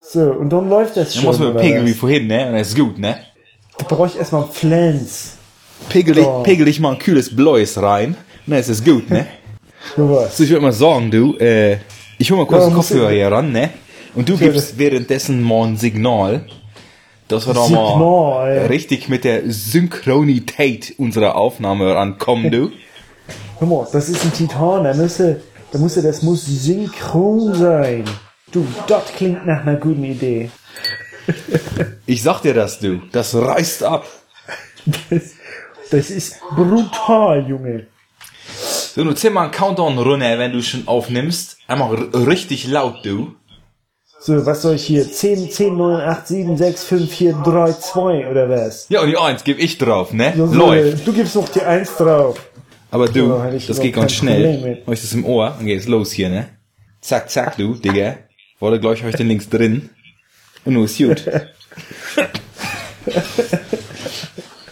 So, und dann läuft das Dann schon. muss man oder pegeln wie vorhin, ne? Und das ist gut, ne? Da brauche ich erstmal einen Flens. Pegel, dich- Oh. pegel dich mal ein kühles Bläus rein. Ne, es ist gut, ne? So ich würde mal sagen, du, äh, ich hol mal kurz Ja, den Kopfhörer hier ran, ne? Und du gibst währenddessen mal ein Signal, dass wir da Signal, mal ja. richtig mit der Synchronität unserer Aufnahme rankommen, du. Hör mal, das ist ein Titan, da müsste, da müsste, das muss synchron sein. Du, das klingt nach einer guten Idee. Ich sag dir das, du. Das reißt ab. Das, das ist brutal, Junge. So, du zieh mal einen Countdown runter, wenn du schon aufnimmst. Einmal richtig laut, du. So, was soll ich hier? 10, 10, 9, 8, 7, 6, 5, 4, 3, 2 oder was? Ja, und die Eins geb ich drauf, ne? So, Läuft. Du gibst noch die 1 drauf. Aber du, ich das geht ganz schnell. Problem mit. Hab ich das im Ohr, dann geht's los hier, ne? Zack, zack, du, Digga. Wurde gleich euch den links drin. Und nur ist gut.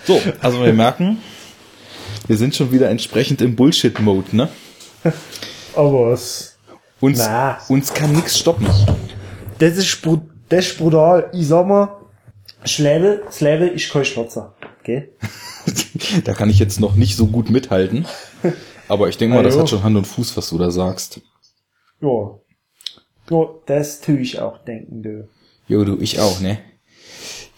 so, also wir merken, wir sind schon wieder entsprechend im Bullshit-Mode, ne? Aber was? Uns, Na. uns kann nix stoppen. Das ist, das ist brutal. Ich sag mal, Schläve, Schläve, ich kein Schnotzer. Okay? da kann ich jetzt noch nicht so gut mithalten. Aber ich denke mal, das hat schon Hand und Fuß, was du da sagst. Ja. Ja, das tue ich auch denken, du. Jo, du, ich auch, ne?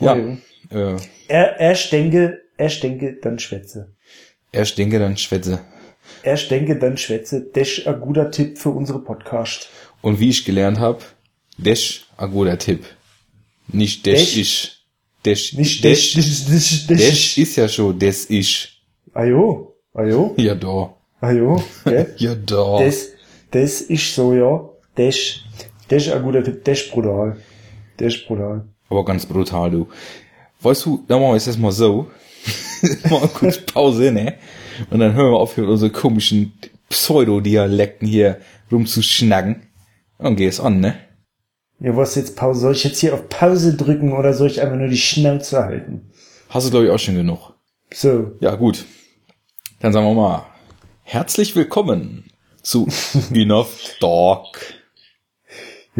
Ja. Ja. Äh, Er, erst denke, erst denke, dann schwätze. erst denke, dann schwätze. Erst denke, dann schwätze. Das ist ein guter Tipp für unsere Podcast. Und wie ich gelernt habe, Dash, a guter Tipp. Nicht Dash? ist. Dash, Nicht Dash, das, das, das, Dash ist ja schon, das ist. Ajo, ajo, Ja, da. ajo, gell? Ja, da. Das, das ist so, ja. Das, das ist ein guter Tipp. Das ist brutal. Das ist brutal. Aber ganz brutal, du. Weißt du, dann machen wir es erstmal so. mal kurz Pause, ne? Und dann hören wir auf, hier mit unseren komischen Pseudo-Dialekten hier rumzuschnacken. Und dann geht's an, ne? Ja, was jetzt Pause? Soll ich jetzt hier auf Pause drücken oder soll ich einfach nur die Schnauze halten? Hast du, glaube ich, auch schon genug. So. Ja, gut. Dann sagen wir mal, herzlich willkommen zu Enough Talk.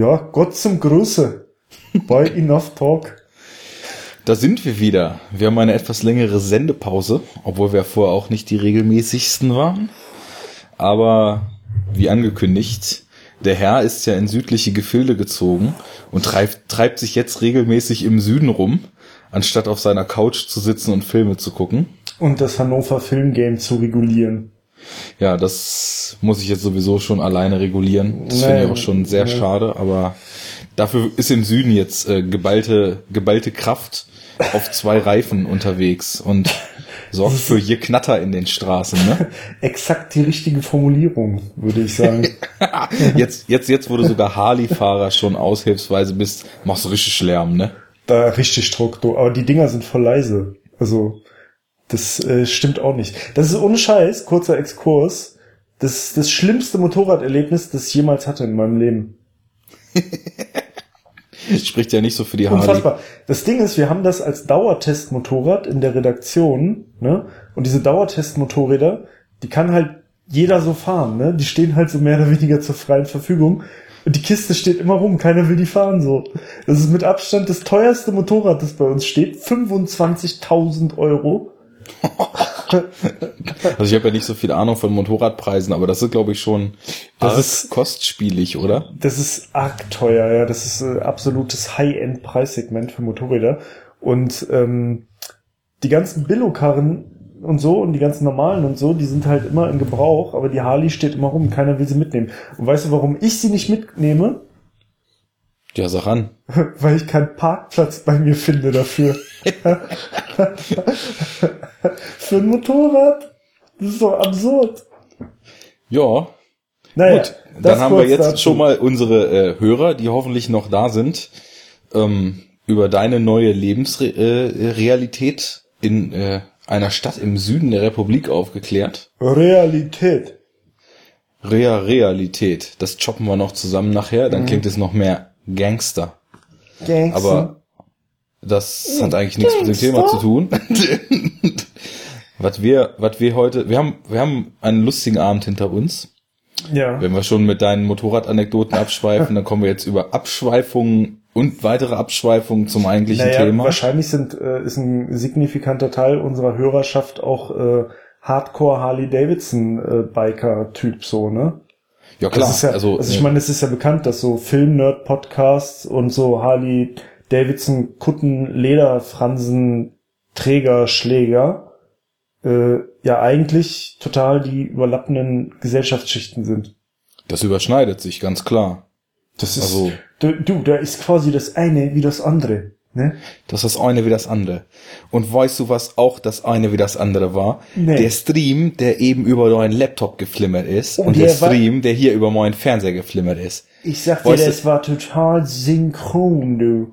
Ja, Gott zum Gruße. Bei Enough Talk. Da sind wir wieder. Wir haben eine etwas längere Sendepause, obwohl wir vorher auch nicht die regelmäßigsten waren. Aber wie angekündigt, der Herr ist ja in südliche Gefilde gezogen und treibt, treibt sich jetzt regelmäßig im Süden rum, anstatt auf seiner Couch zu sitzen und Filme zu gucken. Und das Hannover Filmgame zu regulieren. Ja, das muss ich jetzt sowieso schon alleine regulieren. Das finde ich auch schon sehr nee. schade, aber dafür ist im Süden jetzt äh, geballte, geballte Kraft auf zwei Reifen unterwegs und sorgt für je Knatter in den Straßen, ne? Exakt die richtige Formulierung, würde ich sagen. Jetzt, jetzt, jetzt, wo du sogar Harley-Fahrer schon aushilfsweise bist, machst du richtig Lärm, ne? da richtig Druck. du. Aber die Dinger sind voll leise. Also, das äh, stimmt auch nicht. Das ist ohne Scheiß, kurzer Exkurs. Das ist das schlimmste Motorraderlebnis, das ich jemals hatte in meinem Leben. Spricht ja nicht so für die Harley. Unfassbar. Das Ding ist, wir haben das als Dauertestmotorrad in der Redaktion, ne? Und diese Dauertestmotorräder, die kann halt jeder so fahren, ne? Die stehen halt so mehr oder weniger zur freien Verfügung. Und die Kiste steht immer rum, keiner will die fahren so. Das ist mit Abstand das teuerste Motorrad, das bei uns steht. 25.000 Euro. Also ich habe ja nicht so viel Ahnung von Motorradpreisen, aber das ist, glaube ich, schon Das ist- kostspielig, oder? Das ist arg teuer, ja. Das ist äh, absolutes High-End-Preissegment für Motorräder. Und ähm, die ganzen Billo-Karren und so und die ganzen normalen und so, die sind halt immer in Gebrauch, aber die Harley steht immer rum, keiner will sie mitnehmen. Und weißt du, warum ich sie nicht mitnehme? Ja, sag an. Weil ich keinen Parkplatz bei mir finde dafür. Für ein Motorrad? Das ist doch absurd. Ja, Naja, Gut, dann haben wir jetzt dazu. schon mal unsere äh, Hörer, die hoffentlich noch da sind, ähm, über deine neue Lebensrealität äh, in äh, einer Stadt im Süden der Republik aufgeklärt. Realität. Rea Realität. Das choppen wir noch zusammen nachher, Mhm. dann klingt es noch mehr Gangster. Gangster. Aber das hat eigentlich nichts mit dem Thema zu tun. was wir, was wir heute, wir haben, wir haben einen lustigen Abend hinter uns. ja. Wenn wir schon mit deinen Motorradanekdoten abschweifen, dann kommen wir jetzt über Abschweifungen Und weitere Abschweifungen zum eigentlichen naja, Thema. wahrscheinlich sind, äh, ist ein signifikanter Teil unserer Hörerschaft auch äh, Hardcore Harley Davidson äh, Biker Typ so, ne? Ja klar, ja, also, also ich meine, es ist ja bekannt, dass so Film-Nerd-Podcasts und so Harley Davidson Kutten, Lederfransen, Träger, Schläger äh, ja eigentlich total die überlappenden Gesellschaftsschichten sind. das überschneidet sich ganz klar. Das ist Also- du, du, da ist quasi das eine wie das andere, ne? Das ist das eine wie das andere. Und weißt du, was auch das eine wie das andere war? Nee. Der Stream, der eben über deinen Laptop geflimmert ist Oh, und der, der war- Stream, der hier über meinen Fernseher geflimmert ist. Ich sag dir, Weißt du- das war total synchron, du.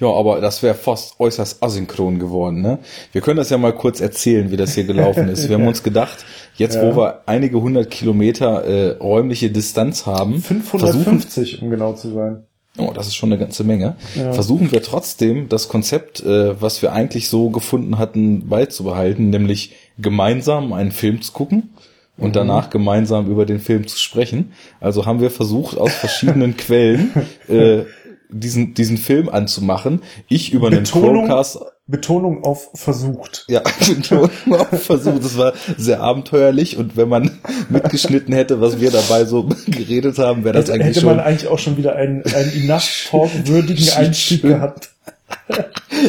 Ja, aber das wäre fast äußerst asynchron geworden, ne? Wir können das ja mal kurz erzählen, wie das hier gelaufen ist. Wir haben uns gedacht, jetzt Ja. wo wir einige hundert Kilometer äh, räumliche Distanz haben, versuchen, 550, um genau zu sein. oh, das ist schon eine ganze Menge, Ja. versuchen wir trotzdem das Konzept, äh, was wir eigentlich so gefunden hatten, beizubehalten, nämlich gemeinsam einen Film zu gucken und danach gemeinsam über den Film zu sprechen. Also haben wir versucht, aus verschiedenen Quellen äh, diesen, diesen Film anzumachen. Ich über einen Betonung, Chromecast Betonung auf versucht. ja, Betonung auf Versuch. Das war sehr abenteuerlich und wenn man mitgeschnitten hätte, was wir dabei so geredet haben, wäre das Hätte, eigentlich hätte man schon. eigentlich auch schon wieder einen, einen enough talk-würdigen Einstieg Schön. gehabt.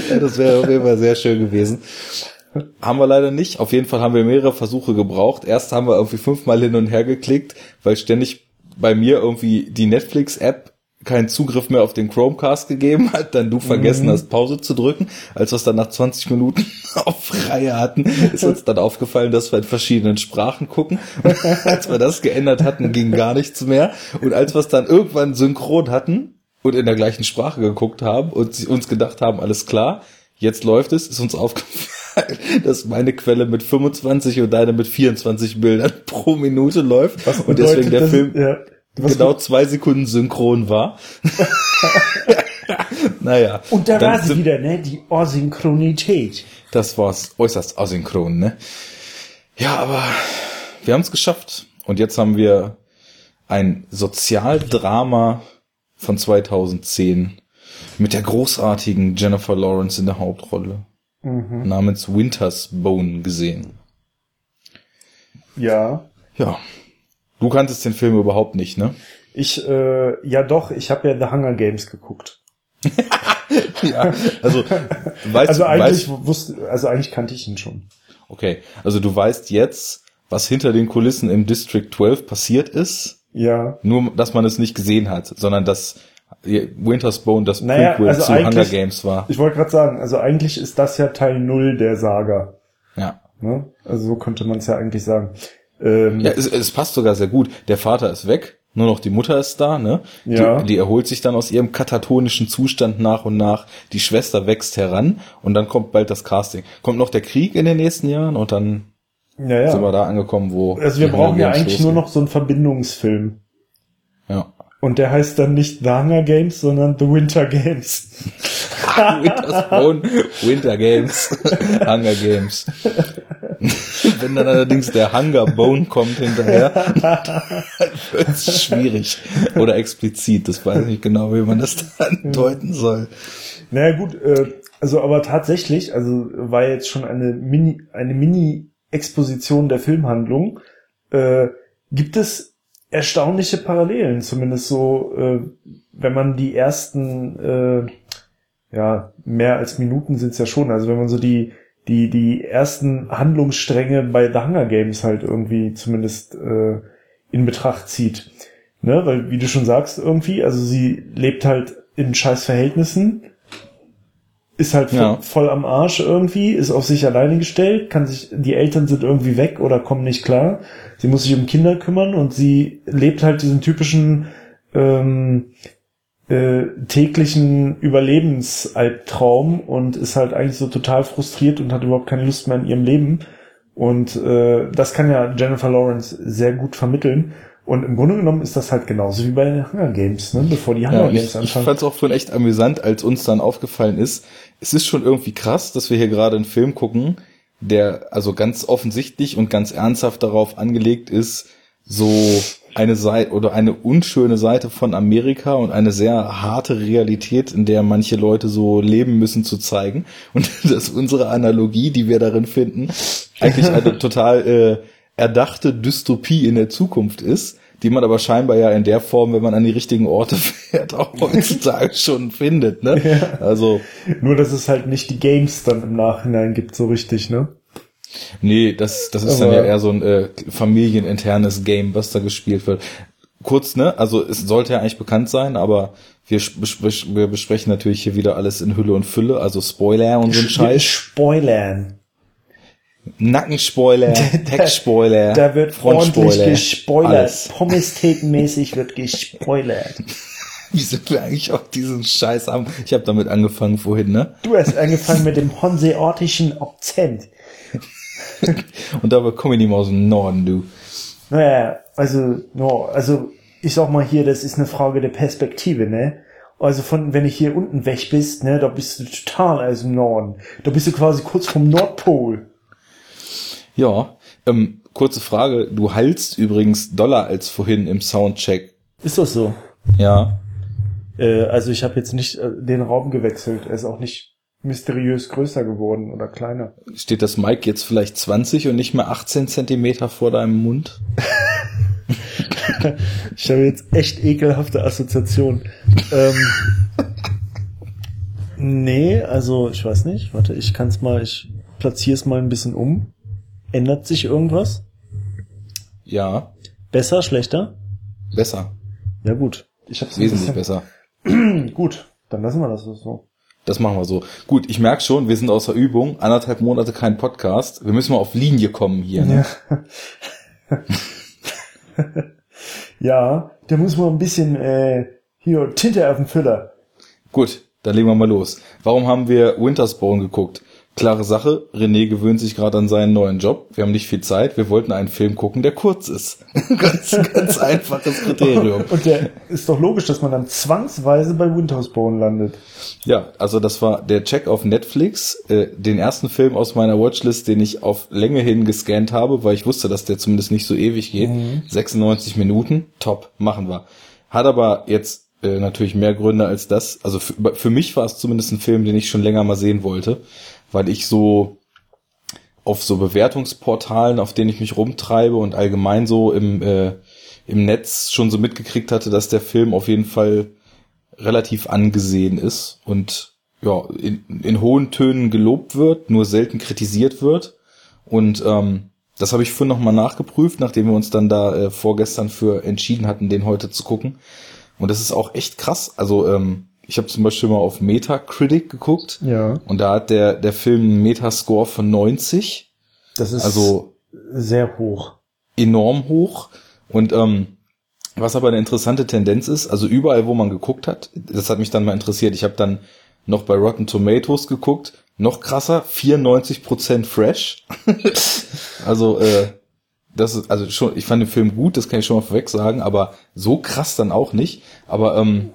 Ja, das wäre auf jeden Fall sehr schön gewesen. Haben wir leider nicht. Auf jeden Fall haben wir mehrere Versuche gebraucht. Erst haben wir irgendwie fünfmal hin und her geklickt, weil ständig bei mir irgendwie die Netflix-App keinen Zugriff mehr auf den Chromecast gegeben hat, dann du vergessen Mhm. hast, Pause zu drücken. Als wir es dann nach 20 Minuten auf Reihe hatten, ist uns dann aufgefallen, dass wir in verschiedenen Sprachen gucken. Und als wir das geändert hatten, ging gar nichts mehr. Und als wir es dann irgendwann synchron hatten und in der gleichen Sprache geguckt haben und sie- uns gedacht haben, alles klar, jetzt läuft es, ist uns aufgefallen, dass meine Quelle mit 25 und deine mit 24 Bildern pro Minute läuft. und deswegen der das? Film Ja. Was genau zwei Sekunden synchron war. naja. Und da war sie wieder, ne? Die Asynchronität. Das war's äußerst asynchron, ne? Ja, aber wir haben es geschafft. Und jetzt haben wir ein Sozialdrama von 2010 mit der großartigen Jennifer Lawrence in der Hauptrolle namens Winter's Bone gesehen. Ja. Ja. Du kanntest den Film überhaupt nicht, ne? Ich, äh, ja doch, ich habe ja The Hunger Games geguckt. Ja. Also, weißt, Also eigentlich weißt, wusste, also eigentlich kannte ich ihn schon. okay. Also du weißt jetzt, was hinter den Kulissen im District 12 passiert ist. Ja. Nur, dass man es nicht gesehen hat, sondern dass Winter's Bone das Naja, Prequel also zu Hunger Games war. Ich wollte gerade sagen, also eigentlich ist das ja Teil null der Saga. Ja. Ne? Also so könnte man es ja eigentlich sagen. Ähm, Ja, es, es passt sogar sehr gut. Der Vater ist weg, nur noch die Mutter ist da, ne? Ja. Die, die erholt sich dann aus ihrem katatonischen Zustand nach und nach. Die Schwester wächst heran und dann kommt bald das Casting. Kommt noch der Krieg in den nächsten Jahren und dann ja, ja. sind wir da angekommen, wo. Also wir brauchen ja eigentlich nur noch so einen Verbindungsfilm. Ja. Und der heißt dann nicht The Hunger Games, sondern The Winter Games. Winter Games, Hunger Games. Wenn dann allerdings der Hunger Bone kommt hinterher, dann wird's schwierig. Oder explizit, das weiß ich nicht genau, wie man das dann deuten soll. Naja gut, äh, also aber tatsächlich, also war jetzt schon eine Mini, eine Mini-Exposition der Filmhandlung, äh, gibt es erstaunliche Parallelen, zumindest so, äh, wenn man die ersten, äh, ja, mehr als Minuten sind's ja schon, also wenn man so die, die, die ersten Handlungsstränge bei The Hunger Games halt irgendwie zumindest äh, in Betracht zieht. Ne, weil, wie du schon sagst, irgendwie, also sie lebt halt in scheiß Verhältnissen, ist halt Ja. voll, am Arsch irgendwie, ist auf sich alleine gestellt, kann sich, die Eltern sind irgendwie weg oder kommen nicht klar. Sie muss sich um Kinder kümmern und sie lebt halt diesen typischen ähm, äh, täglichen Überlebensalbtraum und ist halt eigentlich so total frustriert und hat überhaupt keine Lust mehr in ihrem Leben. Und äh, das kann ja Jennifer Lawrence sehr gut vermitteln. Und im Grunde genommen ist das halt genauso wie bei den Hunger Games, ne? bevor die Hunger Ja, Games ich, ich anfangen. fand es auch vorhin echt amüsant, als uns dann aufgefallen ist, es ist schon irgendwie krass, dass wir hier gerade einen Film gucken, der also ganz offensichtlich und ganz ernsthaft darauf angelegt ist, so eine Seite oder eine unschöne Seite von Amerika und eine sehr harte Realität, in der manche Leute so leben müssen, zu zeigen. Und dass unsere Analogie, die wir darin finden, eigentlich eine total äh, erdachte Dystopie in der Zukunft ist, die man aber scheinbar ja in der Form, wenn man an die richtigen Orte fährt, auch heutzutage schon findet. Ne? Ja. Also Nur, dass es halt nicht die Games dann im Nachhinein gibt, so richtig, ne? Nee, das, das ist Aber- dann ja eher so ein äh, familieninternes Game, was da gespielt wird. Kurz, ne? Also es sollte ja eigentlich bekannt sein, aber wir, bespre wir besprechen natürlich hier wieder alles in Hülle und Fülle, also Spoiler und so ein Scheiß. Spoilern. Nackenspoiler, Heckspoiler, Da wird ordentlich gespoilert. alles. Pommes-Thekenmäßig wird gespoilert. Wie sind wir eigentlich auf diesen Scheiß haben? Ich habe damit angefangen vorhin, ne? Du hast angefangen mit dem honseortischen Akzent. Und dabei komme ich nicht mehr aus dem Norden, du. Naja, also, no, also, ich sag mal hier, das ist eine Frage der Perspektive, ne? Also von, wenn ich hier unten weg bist, ne, da bist du total aus dem Norden. Da bist du quasi kurz vom Nordpol. Ja, ähm, kurze Frage. Du heilst übrigens doller als vorhin im Soundcheck. Ist das so? Ja. Äh, also ich habe jetzt nicht äh, den Raum gewechselt. Er ist auch nicht mysteriös größer geworden oder kleiner. Steht das Mic jetzt vielleicht 20 und nicht mehr 18 Zentimeter vor deinem Mund? Ich habe jetzt echt ekelhafte Assoziationen. ähm, nee, also ich weiß nicht. Warte, ich kann es mal, ich platziere es mal ein bisschen um. Ändert sich irgendwas? Ja, Besser, schlechter? besser. Ja gut. Ich hab's Wesentlich besser. Gut, dann lassen wir das so. Das machen wir so. Gut, ich merke schon, wir sind außer Übung. Anderthalb Monate kein Podcast. Wir müssen mal auf Linie kommen hier. Ne? Ja. ja, da muss man ein bisschen äh, hier Tinte auf dem Füller. Gut, dann legen wir mal los. Warum haben wir Winterspawn geguckt? Klare Sache, René gewöhnt sich gerade an seinen neuen Job. Wir haben nicht viel Zeit. Wir wollten einen Film gucken, der kurz ist. ganz, ganz einfaches Kriterium. Und der ist doch logisch, dass man dann zwangsweise bei Windhouse-Bone landet. Ja, also das war der Check auf Netflix, äh, den ersten Film aus meiner Watchlist, den ich auf Länge hin gescannt habe, weil ich wusste, dass der zumindest nicht so ewig geht. 96 Minuten, top, machen wir. Hat aber jetzt äh, natürlich mehr Gründe als das. Also für, für mich war es zumindest ein Film, den ich schon länger mal sehen wollte, weil ich so auf so Bewertungsportalen, auf denen ich mich rumtreibe und allgemein so im, äh, im Netz schon so mitgekriegt hatte, dass der Film auf jeden Fall relativ angesehen ist und ja, in, in hohen Tönen gelobt wird, nur selten kritisiert wird. Und ähm, das habe ich vorhin nochmal nachgeprüft, nachdem wir uns dann da äh, vorgestern für entschieden hatten, den heute zu gucken. Und das ist auch echt krass. Also ähm, ich habe zum Beispiel mal auf Metacritic geguckt Ja. und da hat der, der Film einen Metascore von 90, Das ist also sehr hoch. enorm hoch. Und ähm, was aber eine interessante Tendenz ist, also überall, wo man geguckt hat, das hat mich dann mal interessiert. Ich habe dann noch bei Rotten Tomatoes geguckt, noch krasser, 94% fresh. also äh, das ist also schon, ich fand den Film gut, das kann ich schon mal vorweg sagen, aber so krass dann auch nicht. Aber ähm,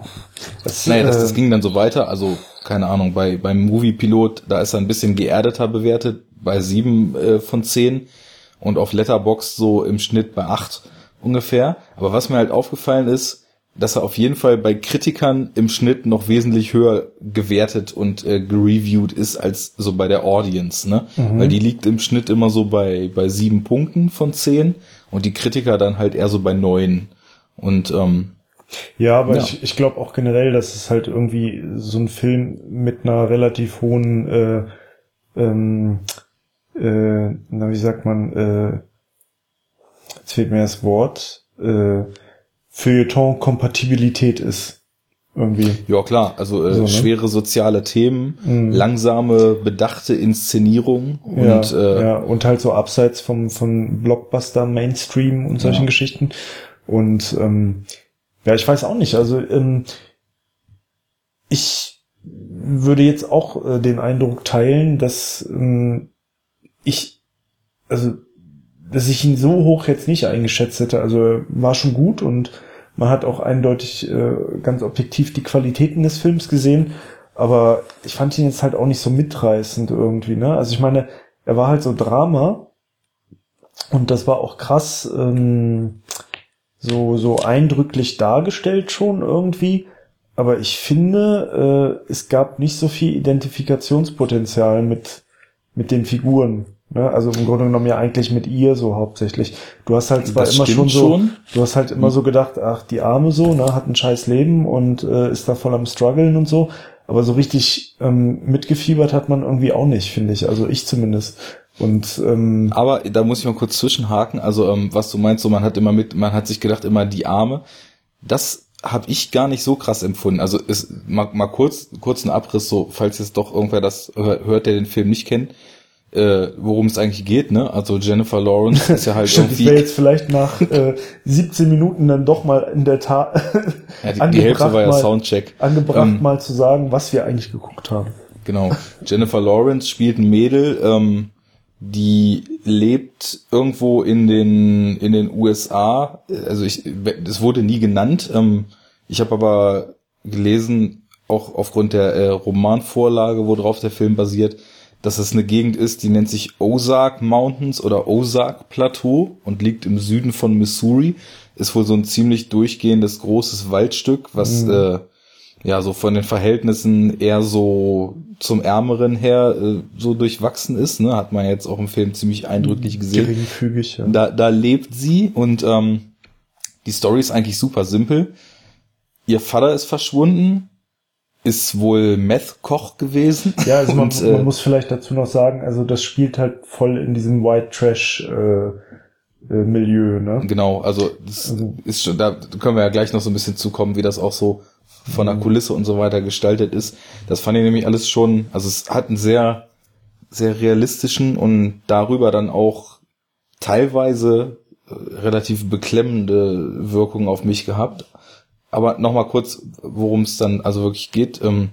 Das, naja, das, das äh, ging dann so weiter. Also, keine Ahnung, bei, beim Movie-Pilot, da ist er ein bisschen geerdeter bewertet, bei sieben äh, von zehn und auf Letterbox so im Schnitt bei acht ungefähr. Aber was mir halt aufgefallen ist, dass er auf jeden Fall bei Kritikern im Schnitt noch wesentlich höher gewertet und äh, gereviewt ist als so bei der Audience, ne? Weil die liegt im Schnitt immer so bei, bei sieben Punkten von zehn und die Kritiker dann halt eher so bei neun. Und ähm, Ja, aber Ja. ich, ich glaube auch generell, dass es halt irgendwie so ein Film mit einer relativ hohen, äh, ähm, äh, na wie sagt man, äh, jetzt fehlt mir das Wort, äh, Feuilleton-Kompatibilität ist. Irgendwie. Ja, klar. Also äh, So, ne? schwere soziale Themen, Mhm. langsame, bedachte Inszenierung ja, und äh, ja, und halt so abseits vom, von Blockbuster, Mainstream und solchen Ja. Geschichten. Und ähm, ja, ich weiß auch nicht. Also ähm, ich würde jetzt auch äh, den Eindruck teilen, dass ähm, ich, also dass ich ihn so hoch jetzt nicht eingeschätzt hätte. Also war schon gut und man hat auch eindeutig äh, ganz objektiv die Qualitäten des Films gesehen. Aber ich fand ihn jetzt halt auch nicht so mitreißend irgendwie, ne? Also ich meine, er war halt so Drama und das war auch krass, ähm, so, so eindrücklich dargestellt schon irgendwie. Aber ich finde, äh, es gab nicht so viel Identifikationspotenzial mit, mit den Figuren. Ne? Also im Grunde genommen ja eigentlich mit ihr so hauptsächlich. Du hast halt zwar Das immer schon so, schon. du hast halt immer so gedacht, ach, die Arme so, ne, hat ein scheiß Leben und äh, ist da voll am struggeln und so. Aber so richtig ähm, mitgefiebert hat man irgendwie auch nicht, finde ich. Also ich zumindest. Und ähm, Aber da muss ich mal kurz zwischenhaken. Also ähm, was du meinst, so man hat immer mit, man hat sich gedacht immer die Arme. Das habe ich gar nicht so krass empfunden. Also ist mal, mal kurz kurzen Abriss, so falls jetzt doch irgendwer das hör- hört, der den Film nicht kennt, äh, worum es eigentlich geht. Ne? Also Jennifer Lawrence ist ja halt Stimmt, das wäre irgendwie. jetzt vielleicht nach äh, 17 Minuten dann doch mal in der Tat Ja, die, die Hälfte war ja mal, Soundcheck. angebracht, Ähm, mal zu sagen, was wir eigentlich geguckt haben. Genau. Jennifer Lawrence spielt ein Mädel, ähm, die lebt irgendwo in den in den USA. Also ich, es wurde nie genannt. Ähm, ich habe aber gelesen, auch aufgrund der äh, Romanvorlage, worauf der Film basiert, dass es eine Gegend ist, die nennt sich Ozark Mountains oder Ozark Plateau und liegt im Süden von Missouri. Ist wohl so ein ziemlich durchgehendes großes Waldstück, was äh, ja so von den Verhältnissen eher so zum Ärmeren her äh, so durchwachsen ist. Ne? Hat man jetzt auch im Film ziemlich eindrücklich gesehen. Geringfügig, ja. Da, da lebt sie und ähm, die Story ist eigentlich super simpel. Ihr Vater ist verschwunden, ist wohl Meth-Koch gewesen. Ja, also man, und, äh, man muss vielleicht dazu noch sagen, also das spielt halt voll in diesem White Trash äh, äh, Milieu, ne? Genau, also das Also- ist schon, da können wir ja gleich noch so ein bisschen zukommen, wie das auch so von der Kulisse und so weiter gestaltet ist. Das fand ich nämlich alles schon, also es hat einen sehr, sehr realistischen und darüber dann auch teilweise äh, relativ beklemmende Wirkung auf mich gehabt. Aber nochmal kurz, worum es dann also wirklich geht. Ähm,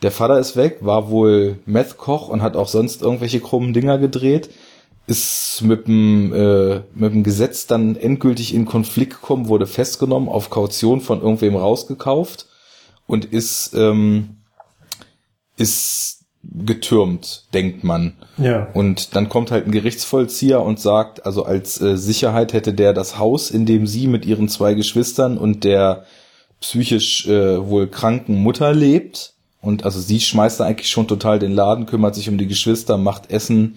der Vater ist weg, war wohl Meth-Koch und hat auch sonst irgendwelche krummen Dinger gedreht. Ist mit dem, äh, mit dem Gesetz dann endgültig in Konflikt gekommen, wurde festgenommen, auf Kaution von irgendwem rausgekauft und ist, ähm, ist getürmt, denkt man. Ja. Und dann kommt halt ein Gerichtsvollzieher und sagt, also als äh, Sicherheit hätte der das Haus, in dem sie mit ihren zwei Geschwistern und der psychisch äh, wohl kranken Mutter lebt. Und also sie schmeißt da eigentlich schon total den Laden, kümmert sich um die Geschwister, macht Essen,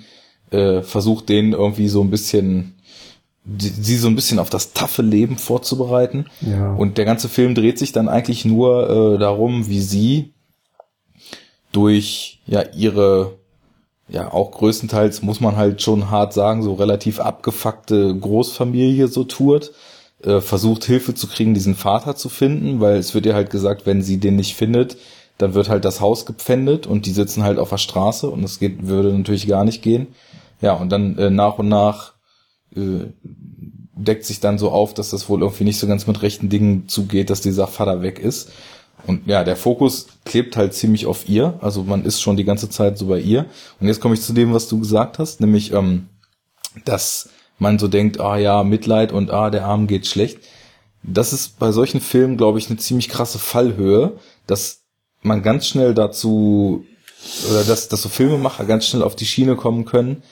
äh, versucht denen irgendwie so ein bisschen, die, sie so ein bisschen auf das taffe Leben vorzubereiten. Ja. Und der ganze Film dreht sich dann eigentlich nur äh, darum, wie sie durch ja ihre ja auch größtenteils muss man halt schon hart sagen so relativ abgefuckte Großfamilie so tourt äh, versucht Hilfe zu kriegen diesen Vater zu finden weil es wird ihr halt gesagt wenn sie den nicht findet dann wird halt das Haus gepfändet und die sitzen halt auf der Straße und das geht würde natürlich gar nicht gehen ja und dann äh, nach und nach äh, deckt sich dann so auf, dass das wohl irgendwie nicht so ganz mit rechten Dingen zugeht, dass dieser Vater weg ist. Und ja, der Fokus klebt halt ziemlich auf ihr. Also man ist schon die ganze Zeit so bei ihr. Und jetzt komme ich zu dem, was du gesagt hast, nämlich, ähm, dass man so denkt, ah ja, Mitleid und ah, der Arm geht schlecht. Das ist bei solchen Filmen, glaube ich, eine ziemlich krasse Fallhöhe, dass man ganz schnell dazu, oder dass, dass so Filmemacher ganz schnell auf die Schiene kommen können,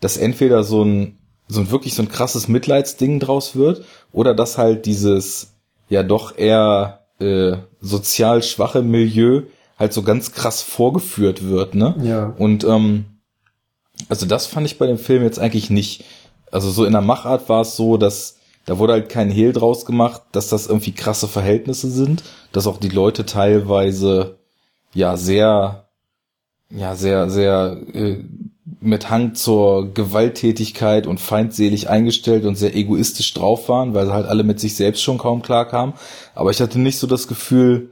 dass entweder so ein so ein wirklich so ein krasses Mitleidsding draus wird oder dass halt dieses ja doch eher äh, sozial schwache Milieu halt so ganz krass vorgeführt wird, ne? Ja. Und ähm, also das fand ich bei dem Film jetzt eigentlich nicht. Also so in der Machart war es so, dass da wurde halt kein Hehl draus gemacht, dass das irgendwie krasse Verhältnisse sind, dass auch die Leute teilweise ja sehr ja sehr sehr äh, mit Hang zur Gewalttätigkeit und feindselig eingestellt und sehr egoistisch drauf waren, weil sie halt alle mit sich selbst schon kaum klar kamen. Aber ich hatte nicht so das Gefühl,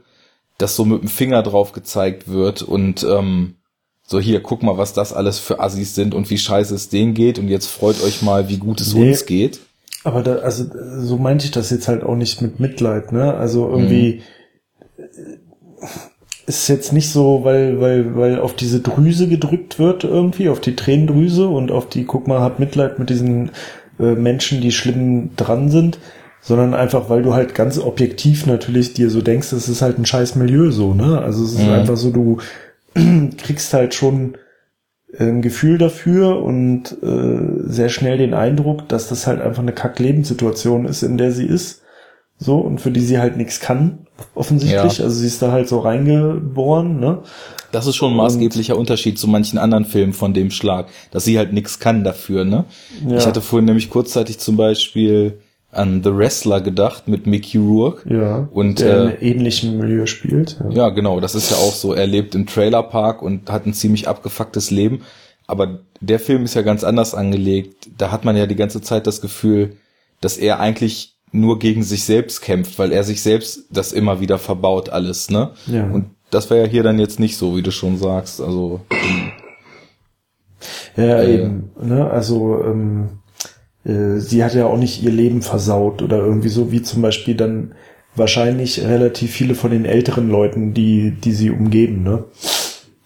dass so mit dem Finger drauf gezeigt wird und ähm, so hier, guck mal, was das alles für Assis sind und wie scheiße es denen geht und jetzt freut euch mal, wie gut es Nee. uns geht. Aber da, also so meinte ich das jetzt halt auch nicht mit Mitleid, ne? Also irgendwie Mhm. Ist jetzt nicht so, weil, weil, weil auf diese Drüse gedrückt wird irgendwie, auf die Tränendrüse und auf die, guck mal, hab Mitleid mit diesen äh, Menschen, die schlimm dran sind, sondern einfach, weil du halt ganz objektiv natürlich dir so denkst, es ist halt ein scheiß Milieu so, ne? Also es ist Mhm. einfach so, du kriegst halt schon ein Gefühl dafür und äh, sehr schnell den Eindruck, dass das halt einfach eine Kack-Lebenssituation ist, in der sie ist. So, und für die sie halt nichts kann, offensichtlich. Ja. Also sie ist da halt so reingeboren, ne? Das ist schon ein maßgeblicher Unterschied zu manchen anderen Filmen von dem Schlag, dass sie halt nichts kann dafür, ne? Ja. Ich hatte vorhin nämlich kurzzeitig zum Beispiel an The Wrestler gedacht mit Mickey Rourke. Ja. Und, der in äh, ähnlichem Milieu spielt. Ja. Ja, genau, das ist ja auch so. Er lebt im Trailerpark und hat ein ziemlich abgefucktes Leben. Aber der Film ist ja ganz anders angelegt. Da hat man ja die ganze Zeit das Gefühl, dass er eigentlich nur gegen sich selbst kämpft, weil er sich selbst das immer wieder verbaut alles, ne? Ja. Und das wäre ja hier dann jetzt nicht so, wie du schon sagst. Also Ja, Äh, eben. Ne? Also ähm, äh, sie hat ja auch nicht ihr Leben versaut oder irgendwie so, wie zum Beispiel dann wahrscheinlich relativ viele von den älteren Leuten, die, die sie umgeben. Ne?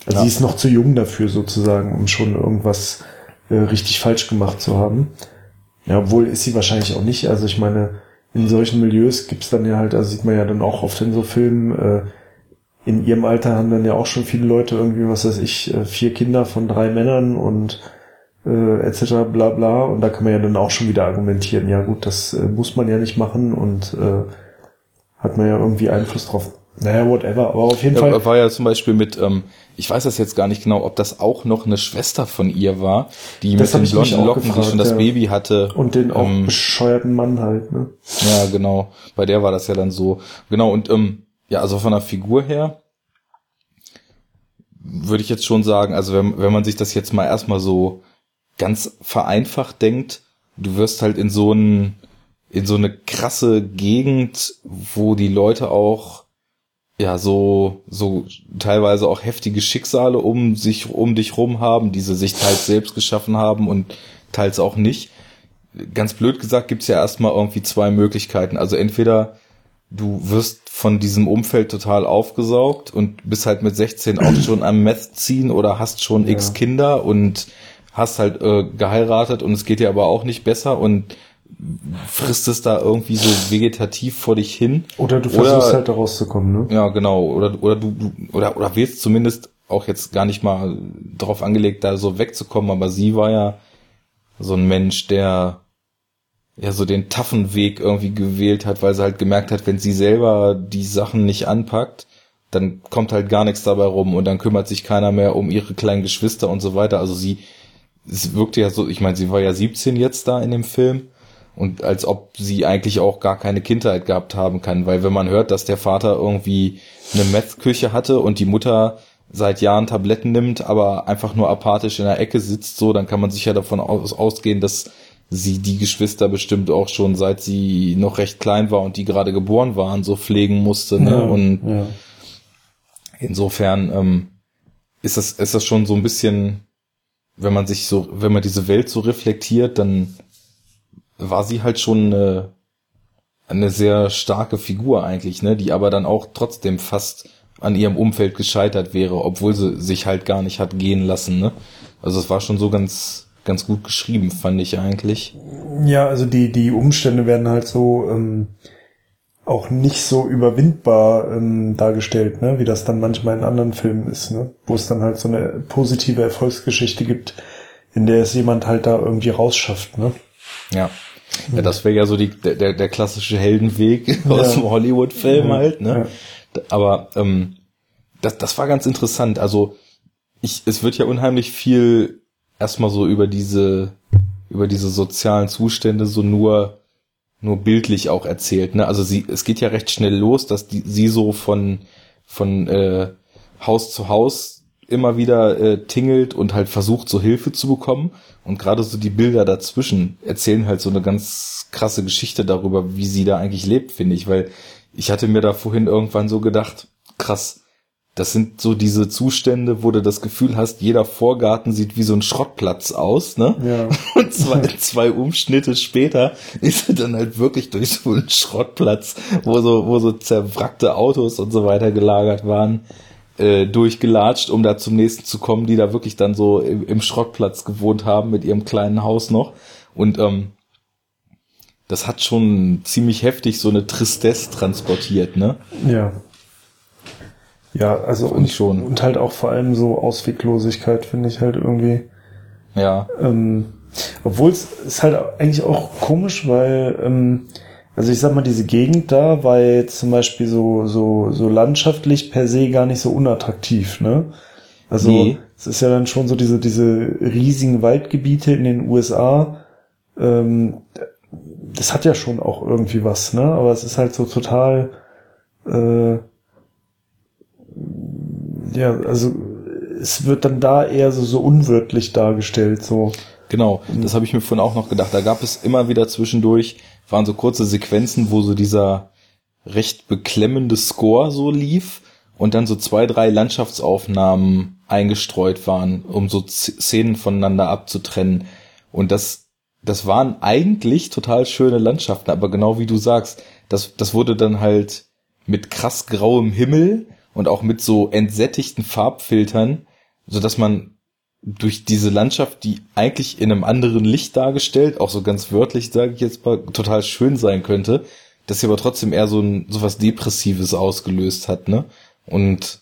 Also Ja. sie ist noch zu jung dafür sozusagen, um schon irgendwas äh, richtig falsch gemacht zu haben. Ja, obwohl ist sie wahrscheinlich auch nicht. Also ich meine, in solchen Milieus gibt's dann ja halt, also sieht man ja dann auch oft in so Filmen, äh, in ihrem Alter haben dann ja auch schon viele Leute irgendwie, was weiß ich, äh, vier Kinder von drei Männern und äh, etc. bla bla. Und da kann man ja dann auch schon wieder argumentieren, ja gut, das äh, muss man ja nicht machen und äh, hat man ja irgendwie Einfluss drauf. Naja, whatever, aber auf jeden Fall. er war ja zum Beispiel mit, ähm, ich weiß das jetzt gar nicht genau, ob das auch noch eine Schwester von ihr war, die Das mit den blonden Locken, die gefragt, schon das ja. Baby hatte. Und den auch ähm, bescheuerten Mann halt, ne? Ja, genau. Bei der war das ja dann so. Genau, und ähm, ja, also von der Figur her würde ich jetzt schon sagen, also wenn, wenn man sich das jetzt mal erstmal so ganz vereinfacht denkt, du wirst halt in so ein, in so eine krasse Gegend, wo die Leute auch ja so so teilweise auch heftige Schicksale um sich um dich rum haben, die sie sich teils selbst geschaffen haben und teils auch nicht. Ganz blöd gesagt gibt's ja erstmal irgendwie zwei Möglichkeiten. Also entweder du wirst von diesem Umfeld total aufgesaugt und bist halt mit 16 auch schon am Meth ziehen oder hast schon Ja. x Kinder und hast halt äh, geheiratet und es geht dir aber auch nicht besser und frisst es da irgendwie so vegetativ vor dich hin. Oder du Oder- versuchst halt da rauszukommen, ne? Ja, genau. Oder, oder du, du oder, oder willst zumindest auch jetzt gar nicht mal drauf angelegt, da so wegzukommen, aber sie war ja so ein Mensch, der ja so den taffen Weg irgendwie gewählt hat, weil sie halt gemerkt hat, wenn sie selber die Sachen nicht anpackt, dann kommt halt gar nichts dabei rum und dann kümmert sich keiner mehr um ihre kleinen Geschwister und so weiter. Also sie, es wirkte ja so, ich meine, sie war ja 17 jetzt da in dem Film und als ob sie eigentlich auch gar keine Kindheit gehabt haben kann, weil wenn man hört, dass der Vater irgendwie eine Meth-Küche hatte und die Mutter seit Jahren Tabletten nimmt, aber einfach nur apathisch in der Ecke sitzt, so, dann kann man sicher davon aus, ausgehen, dass sie die Geschwister bestimmt auch schon seit sie noch recht klein war und die gerade geboren waren, so pflegen musste. Ne? Ja, Und ja. insofern ähm, ist das ist das schon so ein bisschen, wenn man sich so, wenn man diese Welt so reflektiert, dann war sie halt schon eine, eine sehr starke Figur eigentlich, ne, die aber dann auch trotzdem fast an ihrem Umfeld gescheitert wäre, obwohl sie sich halt gar nicht hat gehen lassen, ne? Also es war schon so ganz ganz gut geschrieben, fand ich eigentlich. Ja, also die, die Umstände werden halt so ähm, auch nicht so überwindbar ähm, dargestellt, ne? wie das dann manchmal in anderen Filmen ist, ne? wo es dann halt so eine positive Erfolgsgeschichte gibt, in der es jemand halt da irgendwie rausschafft. Ne? Ja. Ja, das wäre ja so die, der, der, klassische Heldenweg aus Ja. dem Hollywood-Film Ja, halt, ne? ja. Aber ähm, das, das war ganz interessant. Also ich, es wird ja unheimlich viel erstmal so über diese, über diese sozialen Zustände so nur, nur bildlich auch erzählt. Ne? Also sie, es geht ja recht schnell los, dass die, sie so von, von äh, Haus zu Haus immer wieder äh, tingelt und halt versucht, so Hilfe zu bekommen. Und gerade so die Bilder dazwischen erzählen halt so eine ganz krasse Geschichte darüber, wie sie da eigentlich lebt, finde ich. Weil ich hatte mir da vorhin irgendwann so gedacht, krass, das sind so diese Zustände, wo du das Gefühl hast, jeder Vorgarten sieht wie so ein Schrottplatz aus, ne? Ja. Und zwei, zwei Umschnitte später ist er dann halt wirklich durch so einen Schrottplatz, wo so, wo so zerwrackte Autos und so weiter gelagert waren, äh, durchgelatscht, um da zum nächsten zu kommen, die da wirklich dann so im, im Schrottplatz gewohnt haben mit ihrem kleinen Haus noch. Und ähm, das hat schon ziemlich heftig so eine Tristesse transportiert, ne? Ja. Ja, also und, schon. und halt auch vor allem so Ausweglosigkeit finde ich halt irgendwie. Ja. Ähm, obwohl es ist halt eigentlich auch komisch, weil, ähm, also ich sag mal, diese Gegend da war jetzt zum Beispiel so, so, so landschaftlich per se gar nicht so unattraktiv, ne? Also Nee. es ist ja dann schon so diese, diese riesigen Waldgebiete in den USA, ähm, das hat ja schon auch irgendwie was, ne? Aber es ist halt so total, äh, ja, also es wird dann da eher so, so unwirtlich dargestellt, so. Genau, das habe ich mir vorhin auch noch gedacht. Da gab es immer wieder zwischendurch, waren so kurze Sequenzen, wo so dieser recht beklemmende Score so lief und dann so zwei, drei Landschaftsaufnahmen eingestreut waren, um so Szenen voneinander abzutrennen. Und das, das waren eigentlich total schöne Landschaften, aber genau wie du sagst, das, das wurde dann halt mit krass grauem Himmel und auch mit so entsättigten Farbfiltern, so dass man durch diese Landschaft, die eigentlich in einem anderen Licht dargestellt, auch so ganz wörtlich, sage ich jetzt mal, total schön sein könnte, dass sie aber trotzdem eher so ein so was Depressives ausgelöst hat, ne? Und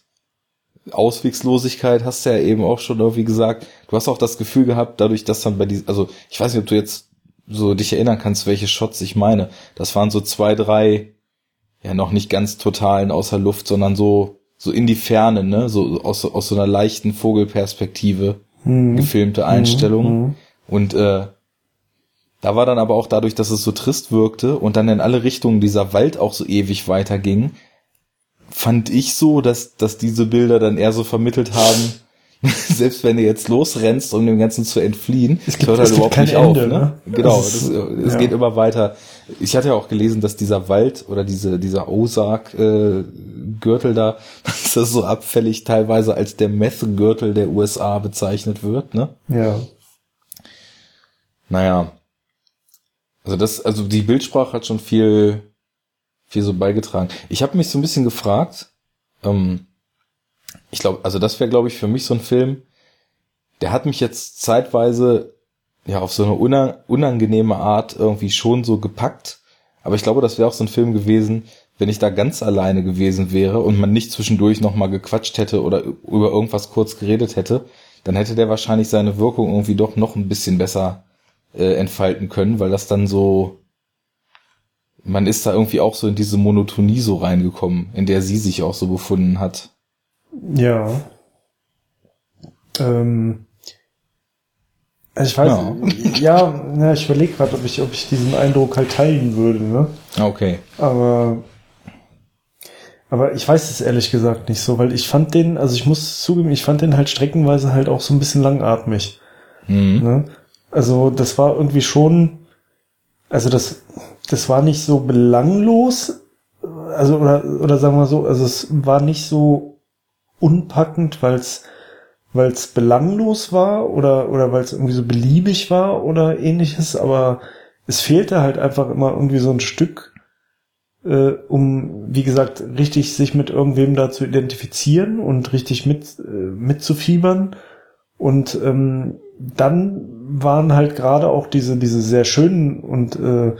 Auswegslosigkeit hast du ja eben auch schon irgendwie gesagt. Du hast auch das Gefühl gehabt, dadurch, dass dann bei diesen, also ich weiß nicht, ob du jetzt so dich erinnern kannst, welche Shots ich meine. Das waren so zwei, drei, ja noch nicht ganz totalen außer Luft, sondern so so in die Ferne, ne? So aus, aus so einer leichten Vogelperspektive Mhm. gefilmte Einstellung. Mhm. Und äh, da war dann aber auch dadurch, dass es so trist wirkte und dann in alle Richtungen dieser Wald auch so ewig weiterging, fand ich so, dass, dass diese Bilder dann eher so vermittelt haben, selbst wenn du jetzt losrennst, um dem Ganzen zu entfliehen, Es gibt- hört halt es überhaupt nicht Ende, auf. Ne? ne? Genau, Es ist- das, es ja. geht immer weiter. Ich hatte ja auch gelesen, dass dieser Wald oder diese, dieser Ozark-Gürtel da, dass das so abfällig teilweise als der Meth-Gürtel der USA bezeichnet wird, ne? Ja. Naja. Also das, also die Bildsprache hat schon viel, viel so beigetragen. Ich habe mich so ein bisschen gefragt, ähm, ich glaube, also das wäre, glaube ich, für mich so ein Film, der hat mich jetzt zeitweise ja auf so eine una- unangenehme Art irgendwie schon so gepackt. Aber ich glaube, das wäre auch so ein Film gewesen, wenn ich da ganz alleine gewesen wäre und man nicht zwischendurch nochmal gequatscht hätte oder über irgendwas kurz geredet hätte, dann hätte der wahrscheinlich seine Wirkung irgendwie doch noch ein bisschen besser äh, entfalten können, weil das dann so, man ist da irgendwie auch so in diese Monotonie so reingekommen, in der sie sich auch so befunden hat. Ja. Ähm, also ich weiß, ja, ja, ich überlege gerade, ob ich, ob ich diesen Eindruck halt teilen würde, ne? Ah, Okay. Aber, aber ich weiß es ehrlich gesagt nicht so, weil ich fand den, also ich muss zugeben, ich fand den halt streckenweise halt auch so ein bisschen langatmig. Mhm. Ne? Also das war irgendwie schon, also das, das war nicht so belanglos, also oder, oder sagen wir so, also es war nicht so unpackend, weil es weil es belanglos war oder oder weil es irgendwie so beliebig war oder ähnliches, aber es fehlte halt einfach immer irgendwie so ein Stück, äh, um wie gesagt richtig sich mit irgendwem da zu identifizieren und richtig mit äh, mitzufiebern. Und ähm, dann waren halt gerade auch diese diese sehr schönen und äh,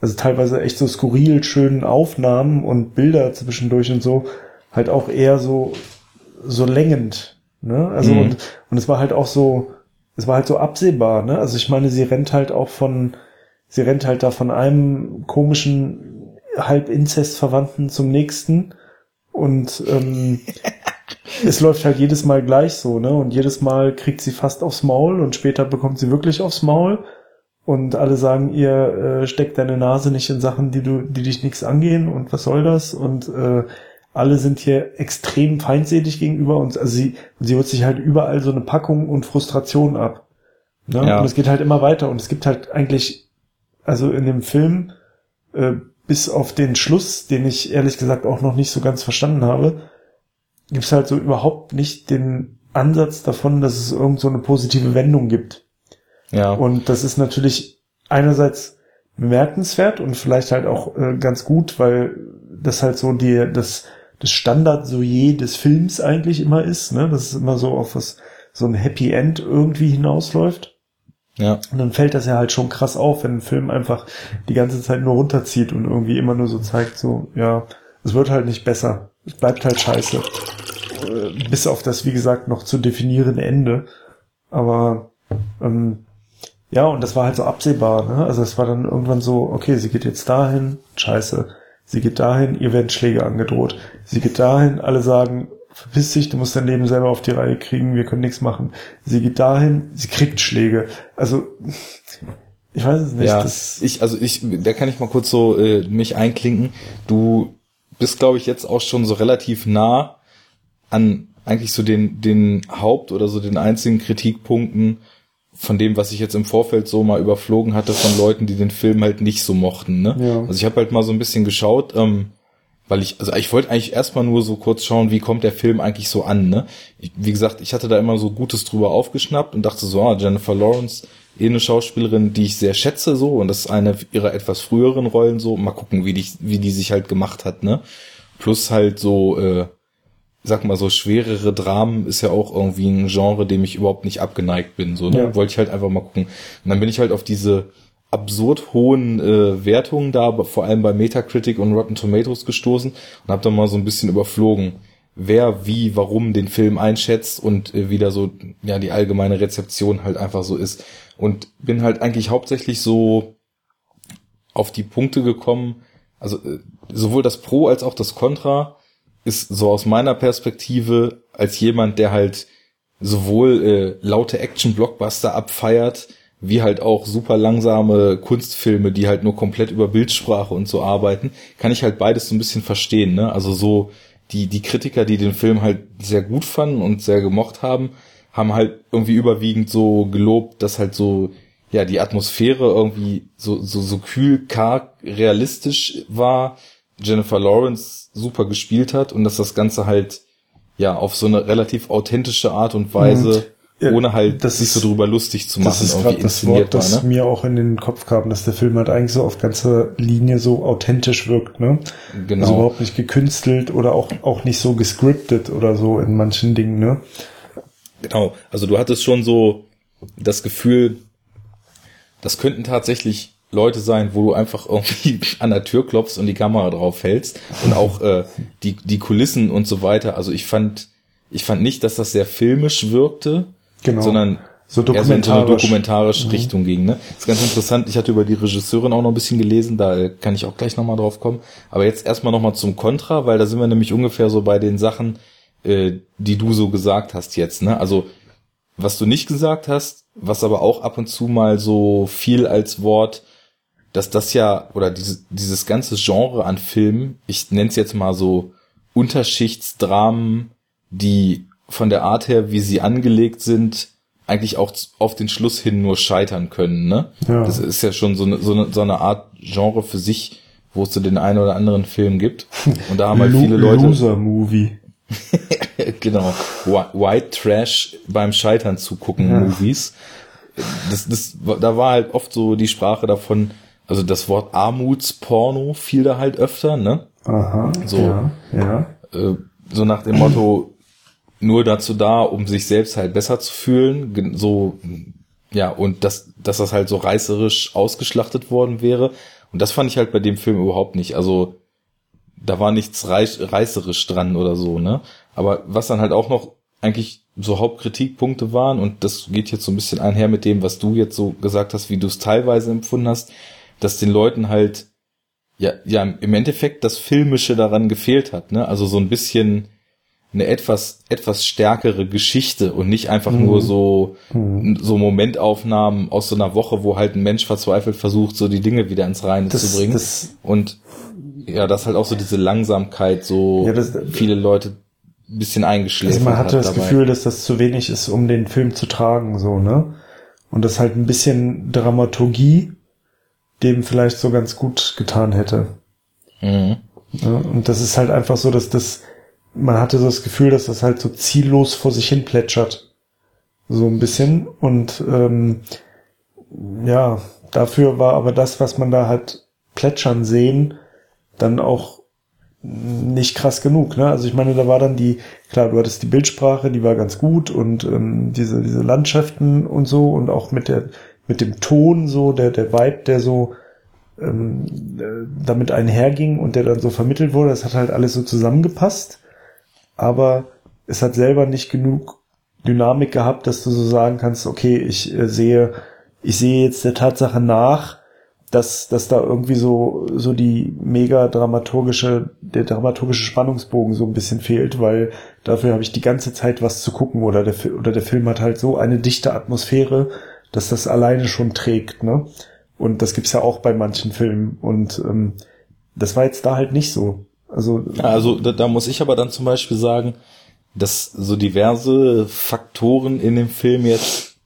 also teilweise echt so skurril schönen Aufnahmen und Bilder zwischendurch und so halt auch eher so so längend ne also Mhm. und und es war halt auch so es war halt so absehbar ne also ich meine sie rennt halt auch von sie rennt halt da von einem komischen halb Inzestverwandten zum nächsten und ähm, es läuft halt jedes Mal gleich so, ne? Und jedes Mal kriegt sie fast aufs Maul und später bekommt sie wirklich aufs Maul. Und alle sagen ihr, äh, steck deine Nase nicht in Sachen, die du, die dich nichts angehen und was soll das? Und äh, alle sind hier extrem feindselig gegenüber und also sie, sie holt sich halt überall so eine Packung und Frustration ab. Ne? Ja. Und es geht halt immer weiter und es gibt halt eigentlich, also in dem Film, äh, bis auf den Schluss, den ich ehrlich gesagt auch noch nicht so ganz verstanden habe, gibt es halt so überhaupt nicht den Ansatz davon, dass es irgend so eine positive Wendung gibt. Ja. Und das ist natürlich einerseits bemerkenswert und vielleicht halt auch äh, ganz gut, weil das halt so die, das, das Standard-Sujet des Films eigentlich immer ist, ne? dass es immer so auf was, so ein Happy End irgendwie hinausläuft. ja. Und dann fällt das ja halt schon krass auf, wenn ein Film einfach die ganze Zeit nur runterzieht und irgendwie immer nur so zeigt, so, ja, es wird halt nicht besser. es bleibt halt scheiße. Äh, bis auf das, wie gesagt, noch zu definierende Ende. Aber ähm, ja, und das war halt so absehbar. Ne? Also es war dann irgendwann so, okay, sie geht jetzt dahin, scheiße. Sie geht dahin, ihr werden Schläge angedroht. Sie geht dahin, alle sagen, verpiss dich, du musst dein Leben selber auf die Reihe kriegen, wir können nichts machen. Sie geht dahin, sie kriegt Schläge. Also ich weiß es nicht. Ja, ich, also ich, da kann ich mal kurz so äh, mich einklinken. Du bist, glaube ich, jetzt auch schon so relativ nah an eigentlich so den, den Haupt- oder so den einzigen Kritikpunkten von dem, was ich jetzt im Vorfeld so mal überflogen hatte von Leuten, die den Film halt nicht so mochten. Ne? Ja. Also ich habe halt mal so ein bisschen geschaut, ähm, weil ich, also ich wollte eigentlich erstmal nur so kurz schauen, wie kommt der Film eigentlich so an. Ne? Ich, wie gesagt, ich hatte da immer so Gutes drüber aufgeschnappt und dachte so, ah, Jennifer Lawrence eh eine Schauspielerin, die ich sehr schätze so und das ist eine ihrer etwas früheren Rollen so. Mal gucken, wie die, wie die sich halt gemacht hat, ne? Plus halt so, äh, sag mal so schwerere Dramen ist ja auch irgendwie ein Genre, dem ich überhaupt nicht abgeneigt bin. So, ne? Ja. Wollte ich halt einfach mal gucken. Und dann bin ich halt auf diese absurd hohen äh, Wertungen da, vor allem bei Metacritic und Rotten Tomatoes gestoßen und habe dann mal so ein bisschen überflogen wer wie warum den Film einschätzt und äh, wie da so ja die allgemeine Rezeption halt einfach so ist und bin halt eigentlich hauptsächlich so auf die Punkte gekommen also äh, sowohl das Pro als auch das Contra ist so aus meiner Perspektive als jemand der halt sowohl äh, laute Action Blockbuster abfeiert wie halt auch super langsame Kunstfilme, die halt nur komplett über Bildsprache und so arbeiten, kann ich halt beides so ein bisschen verstehen, ne? Also so die, die Kritiker, die den Film halt sehr gut fanden und sehr gemocht haben, haben halt irgendwie überwiegend so gelobt, dass halt so, ja, die Atmosphäre irgendwie so, so, so kühl, karg, realistisch war, Jennifer Lawrence super gespielt hat und dass das Ganze halt, ja, auf so eine relativ authentische Art und Weise ohne halt das sich so drüber lustig zu machen. Das ist gerade das Wort, das war, ne? mir auch in den Kopf kam, dass der Film halt eigentlich so auf ganzer Linie so authentisch wirkt, ne? Genau. Also überhaupt nicht gekünstelt oder auch, auch nicht so gescriptet oder so in manchen Dingen, ne? Genau. Also du hattest schon so das Gefühl, das könnten tatsächlich Leute sein, wo du einfach irgendwie an der Tür klopfst und die Kamera drauf hältst und auch äh, die die Kulissen und so weiter. Also ich fand ich fand nicht, dass das sehr filmisch wirkte, genau. sondern so dokumentarisch. eher so in so eine dokumentarische mhm. Richtung ging. Ne? Das ist ganz interessant. Ich hatte über die Regisseurin auch noch ein bisschen gelesen, da kann ich auch gleich nochmal drauf kommen. Aber jetzt erstmal nochmal zum Contra, weil da sind wir nämlich ungefähr so bei den Sachen, äh, die du so gesagt hast jetzt. Ne? Also was du nicht gesagt hast, was aber auch ab und zu mal so viel als Wort, dass das ja, oder dieses, dieses ganze Genre an Filmen, ich nenne es jetzt mal so Unterschichtsdramen, die von der Art her, wie sie angelegt sind, eigentlich auch auf den Schluss hin nur scheitern können. Ne? Ja. Das ist ja schon so eine, so, eine, so eine Art Genre für sich, wo es so den einen oder anderen Film gibt. Und da haben halt viele Leute. Loser Movie. genau. White Trash beim Scheitern zugucken ja. Movies. Das, das, da war halt oft so die Sprache davon, also das Wort Armutsporno fiel da halt öfter, ne? Aha. So, ja, ja. Äh, so nach dem Motto, nur dazu da, um sich selbst halt besser zu fühlen, so, ja, und dass, dass das halt so reißerisch ausgeschlachtet worden wäre. Und das fand ich halt bei dem Film überhaupt nicht. Also, da war nichts reißerisch dran oder so, ne? Aber was dann halt auch noch eigentlich so Hauptkritikpunkte waren, und das geht jetzt so ein bisschen einher mit dem, was du jetzt so gesagt hast, wie du es teilweise empfunden hast, dass den Leuten halt, ja, ja, im Endeffekt das Filmische daran gefehlt hat, ne? Also so ein bisschen, eine etwas etwas stärkere Geschichte und nicht einfach mhm. nur so mhm. so Momentaufnahmen aus so einer Woche, wo halt ein Mensch verzweifelt versucht, so die Dinge wieder ins Reine das, zu bringen. Das, und ja, das halt auch so diese Langsamkeit, so ja, das, viele Leute ein bisschen eingeschläfert also man hatte das dabei. Gefühl, dass das zu wenig ist, um den Film zu tragen, so ne? Und das halt ein bisschen Dramaturgie dem vielleicht so ganz gut getan hätte. Mhm. Ja, und das ist halt einfach so, dass das man hatte so das Gefühl, dass das halt so ziellos vor sich hin plätschert. So ein bisschen. Und ähm, ja, dafür war aber das, was man da halt plätschern sehen, dann auch nicht krass genug. Ne? Also ich meine, da war dann die, klar, du hattest die Bildsprache, die war ganz gut und ähm, diese, diese Landschaften und so und auch mit der, mit dem Ton so, der, der Vibe, der so ähm, äh, damit einherging und der dann so vermittelt wurde. Das hat halt alles so zusammengepasst, aber es hat selber nicht genug Dynamik gehabt, dass du so sagen kannst, okay, ich äh, sehe, ich sehe jetzt der Tatsache nach, dass, dass da irgendwie so, so die mega dramaturgische, der dramaturgische Spannungsbogen so ein bisschen fehlt, weil dafür habe ich die ganze Zeit was zu gucken oder der, oder der Film hat halt so eine dichte Atmosphäre, dass das alleine schon trägt, ne? Und das gibt's ja auch bei manchen Filmen und ähm, das war jetzt da halt nicht so. Also, also da, da muss ich aber dann zum Beispiel sagen, dass so diverse Faktoren in dem Film jetzt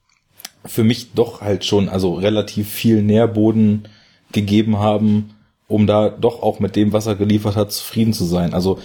für mich doch halt schon also relativ viel Nährboden gegeben haben, um da doch auch mit dem, was er geliefert hat, zufrieden zu sein. Also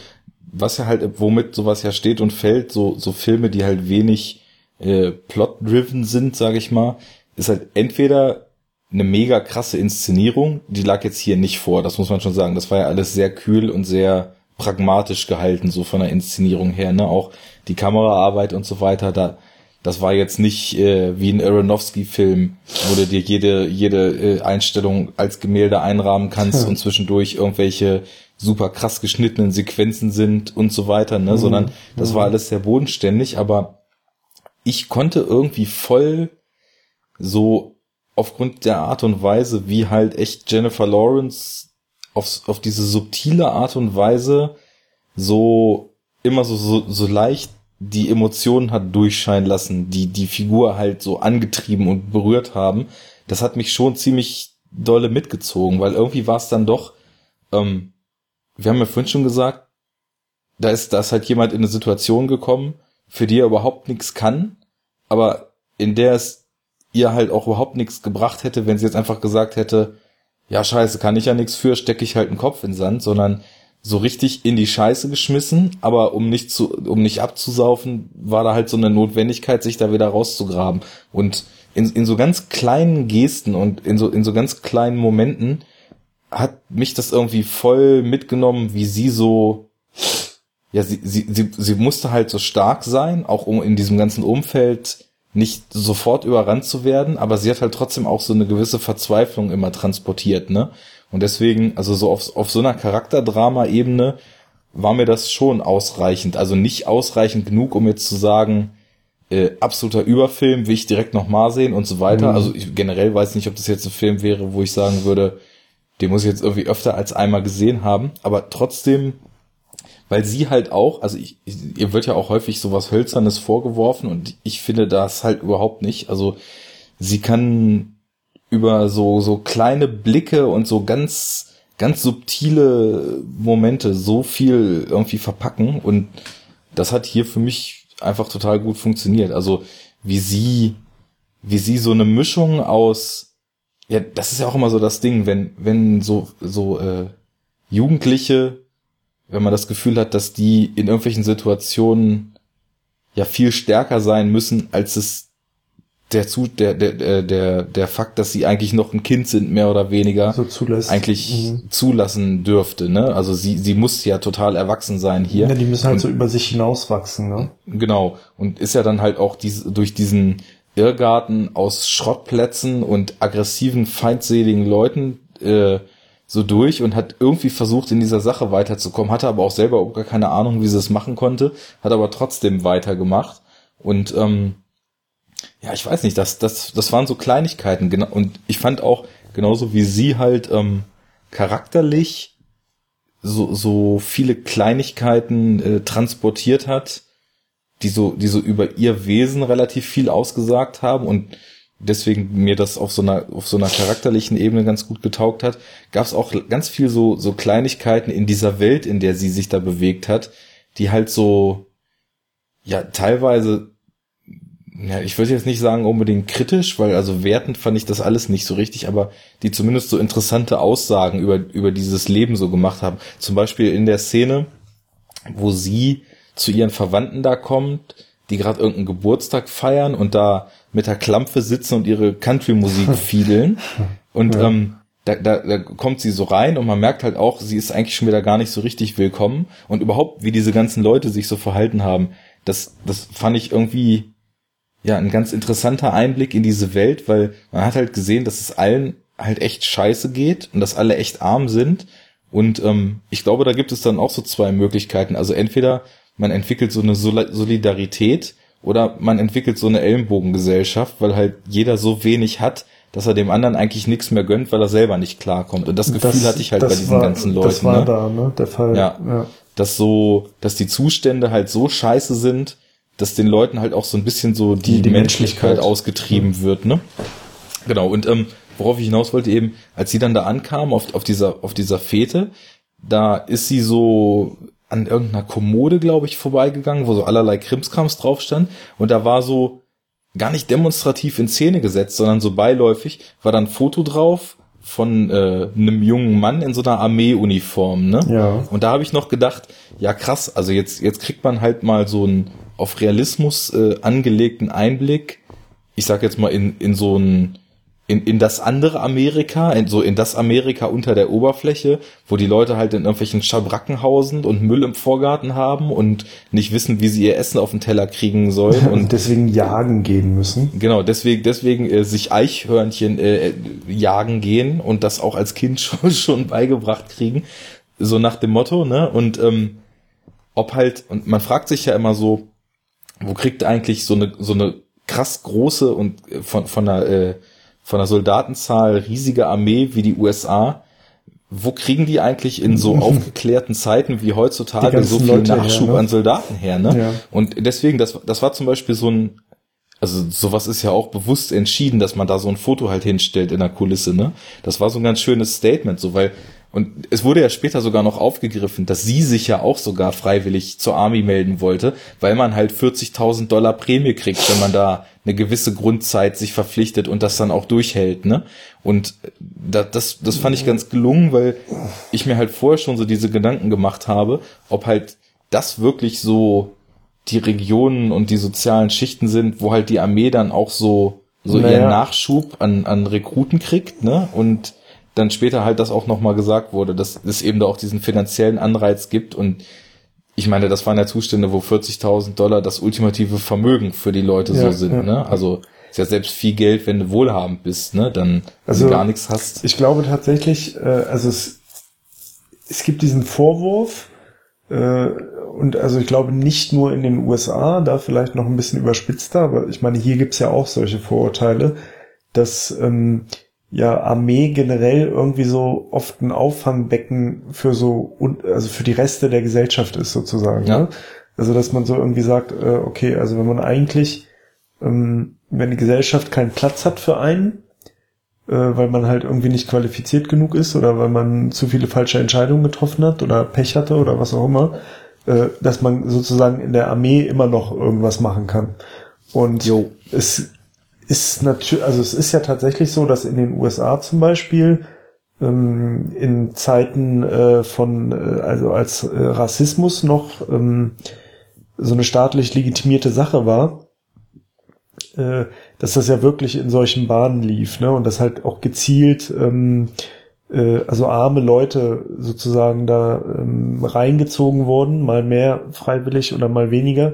was ja halt, womit sowas ja steht und fällt, so, so Filme, die halt wenig äh, plot-driven sind, sage ich mal, ist halt entweder eine mega krasse Inszenierung, die lag jetzt hier nicht vor, das muss man schon sagen. Das war ja alles sehr kühl und sehr pragmatisch gehalten, so von der Inszenierung her, ne? Auch die Kameraarbeit und so weiter, da das war jetzt nicht äh, wie ein Aronofsky-Film, wo du dir jede, jede äh, Einstellung als Gemälde einrahmen kannst hm. und zwischendurch irgendwelche super krass geschnittenen Sequenzen sind und so weiter, ne? Mhm. Sondern das war alles sehr bodenständig, aber ich konnte irgendwie voll so aufgrund der Art und Weise, wie halt echt Jennifer Lawrence auf, auf diese subtile Art und Weise so immer so, so, so leicht die Emotionen hat durchscheinen lassen, die die Figur halt so angetrieben und berührt haben, das hat mich schon ziemlich dolle mitgezogen, weil irgendwie war es dann doch, ähm, wir haben ja vorhin schon gesagt, da ist, da ist halt jemand in eine Situation gekommen, für die er überhaupt nichts kann, aber in der es ihr halt auch überhaupt nichts gebracht hätte, wenn sie jetzt einfach gesagt hätte, ja scheiße, kann ich ja nichts für, stecke ich halt einen Kopf in den Sand, sondern so richtig in die Scheiße geschmissen, aber um nicht zu, um nicht abzusaufen, war da halt so eine Notwendigkeit, sich da wieder rauszugraben. Und in, in so ganz kleinen Gesten und in so, in so ganz kleinen Momenten hat mich das irgendwie voll mitgenommen, wie sie so, ja, sie, sie, sie, sie musste halt so stark sein, auch um in diesem ganzen Umfeld nicht sofort überrannt zu werden, aber sie hat halt trotzdem auch so eine gewisse Verzweiflung immer transportiert, ne? Und deswegen, also so auf, auf so einer Charakterdrama-Ebene war mir das schon ausreichend. Also nicht ausreichend genug, um jetzt zu sagen, äh, absoluter Überfilm, will ich direkt nochmal sehen und so weiter. Mhm. Also ich generell weiß nicht, ob das jetzt ein Film wäre, wo ich sagen würde, den muss ich jetzt irgendwie öfter als einmal gesehen haben. Aber trotzdem, weil sie halt auch, also ich, ihr wird ja auch häufig sowas Hölzernes vorgeworfen und ich finde das halt überhaupt nicht. Also sie kann über so, so kleine Blicke und so ganz, ganz subtile Momente so viel irgendwie verpacken und das hat hier für mich einfach total gut funktioniert. Also wie sie, wie sie so eine Mischung aus, ja, das ist ja auch immer so das Ding, wenn, wenn so, so äh, Jugendliche, wenn man das Gefühl hat, dass die in irgendwelchen Situationen ja viel stärker sein müssen, als es der, zu, der, der, der, der Fakt, dass sie eigentlich noch ein Kind sind, mehr oder weniger, so zulässt. eigentlich mhm. zulassen dürfte. Ne? Also sie, sie muss ja total erwachsen sein hier. Ja, die müssen halt und, so über sich hinauswachsen. Ne? Genau. Und ist ja dann halt auch diese, durch diesen Irrgarten aus Schrottplätzen und aggressiven, feindseligen Leuten äh, so durch und hat irgendwie versucht, in dieser Sache weiterzukommen, hatte aber auch selber auch gar keine Ahnung, wie sie es machen konnte, hat aber trotzdem weitergemacht. Und ähm, ja, ich weiß nicht, das, das, das waren so Kleinigkeiten, genau. Und ich fand auch, genauso wie sie halt ähm, charakterlich so, so viele Kleinigkeiten äh, transportiert hat, die so, die so über ihr Wesen relativ viel ausgesagt haben und deswegen mir das auf so einer, auf so einer charakterlichen Ebene ganz gut getaugt hat, gab es auch ganz viel so, so Kleinigkeiten in dieser Welt, in der sie sich da bewegt hat, die halt so, ja, teilweise ja, ich würde jetzt nicht sagen unbedingt kritisch, weil also wertend fand ich das alles nicht so richtig, aber die zumindest so interessante Aussagen über, über dieses Leben so gemacht haben. Zum Beispiel in der Szene, wo sie zu ihren Verwandten da kommt, die gerade irgendeinen Geburtstag feiern und da mit der Klampfe sitzen und ihre Country-Musik fiedeln. Und ja. ähm, da, da, da kommt sie so rein und man merkt halt auch, sie ist eigentlich schon wieder gar nicht so richtig willkommen. Und überhaupt, wie diese ganzen Leute sich so verhalten haben, das, das fand ich irgendwie ja ein ganz interessanter Einblick in diese Welt, weil man hat halt gesehen, dass es allen halt echt scheiße geht und dass alle echt arm sind. Und ähm, ich glaube, da gibt es dann auch so zwei Möglichkeiten. Also entweder man entwickelt so eine Solidarität oder man entwickelt so eine Ellenbogengesellschaft, weil halt jeder so wenig hat, dass er dem anderen eigentlich nichts mehr gönnt, weil er selber nicht klarkommt. Und das Gefühl das, hatte ich halt bei diesen war, ganzen Leuten. Das war ne? da, ne? Der Fall. Ja. ja. Dass so, dass die Zustände halt so scheiße sind, dass den Leuten halt auch so ein bisschen so die, die, die Menschlichkeit, Menschlichkeit, ausgetrieben wird, ne? Genau. Und ähm, worauf ich hinaus wollte eben, als sie dann da ankam auf, auf dieser, auf dieser Fete, da ist sie so an irgendeiner Kommode, glaube ich, vorbeigegangen, wo so allerlei Krimskrams drauf stand. Und da war so gar nicht demonstrativ in Szene gesetzt, sondern so beiläufig war dann ein Foto drauf von äh, einem jungen Mann in so einer Armeeuniform, ne? Ja. Und da habe ich noch gedacht, ja krass, also jetzt jetzt kriegt man halt mal so einen auf Realismus äh, angelegten Einblick. Ich sag jetzt mal in in so ein in, in das andere Amerika, in, so in das Amerika unter der Oberfläche, wo die Leute halt in irgendwelchen Schabracken hausen und Müll im Vorgarten haben und nicht wissen, wie sie ihr Essen auf den Teller kriegen sollen. Und deswegen jagen gehen müssen. Genau, deswegen, deswegen äh, sich Eichhörnchen äh, jagen gehen und das auch als Kind schon, schon beigebracht kriegen. So nach dem Motto, ne? Und ähm, ob halt, und man fragt sich ja immer so, wo kriegt eigentlich so eine, so eine krass große und äh, von, von einer äh, von der Soldatenzahl riesige Armee wie die USA, wo kriegen die eigentlich in so aufgeklärten Zeiten wie heutzutage so viel Leute Nachschub her, ne? an Soldaten her? Ne? Ja. Und deswegen, das, das war zum Beispiel so ein, also sowas ist ja auch bewusst entschieden, dass man da so ein Foto halt hinstellt in der Kulisse, ne? Das war so ein ganz schönes Statement, so weil und es wurde ja später sogar noch aufgegriffen, dass sie sich ja auch sogar freiwillig zur Army melden wollte, weil man halt 40.000 Dollar Prämie kriegt, wenn man da eine gewisse Grundzeit sich verpflichtet und das dann auch durchhält, ne? Und das, das fand ich ganz gelungen, weil ich mir halt vorher schon so diese Gedanken gemacht habe, ob halt das wirklich so die Regionen und die sozialen Schichten sind, wo halt die Armee dann auch so, so naja. ihren Nachschub an, an Rekruten kriegt, ne? Und dann später halt das auch nochmal gesagt wurde, dass es eben da auch diesen finanziellen Anreiz gibt und ich meine, das waren ja Zustände, wo 40.000 Dollar das ultimative Vermögen für die Leute ja, so sind, ja. ne? Also ist ja selbst viel Geld, wenn du wohlhabend bist, ne? Dann also, du gar nichts hast. Ich glaube tatsächlich, äh, also es, es gibt diesen Vorwurf, äh, und also ich glaube nicht nur in den USA, da vielleicht noch ein bisschen überspitzter, aber ich meine, hier gibt's ja auch solche Vorurteile, dass ähm, ja Armee generell irgendwie so oft ein Auffangbecken für so also für die Reste der Gesellschaft ist sozusagen. Ja. Ne? Also dass man so irgendwie sagt, äh, okay, also wenn man eigentlich, ähm, wenn die Gesellschaft keinen Platz hat für einen, äh, weil man halt irgendwie nicht qualifiziert genug ist oder weil man zu viele falsche Entscheidungen getroffen hat oder Pech hatte oder was auch immer, äh, dass man sozusagen in der Armee immer noch irgendwas machen kann. Und jo. es ist natürlich, also es ist ja tatsächlich so, dass in den USA zum Beispiel ähm, in Zeiten äh, von, äh, also als äh, Rassismus noch ähm, so eine staatlich legitimierte Sache war, äh, dass das ja wirklich in solchen Bahnen lief, ne? Und das halt auch gezielt, ähm, äh, also arme Leute sozusagen da ähm, reingezogen wurden, mal mehr freiwillig oder mal weniger,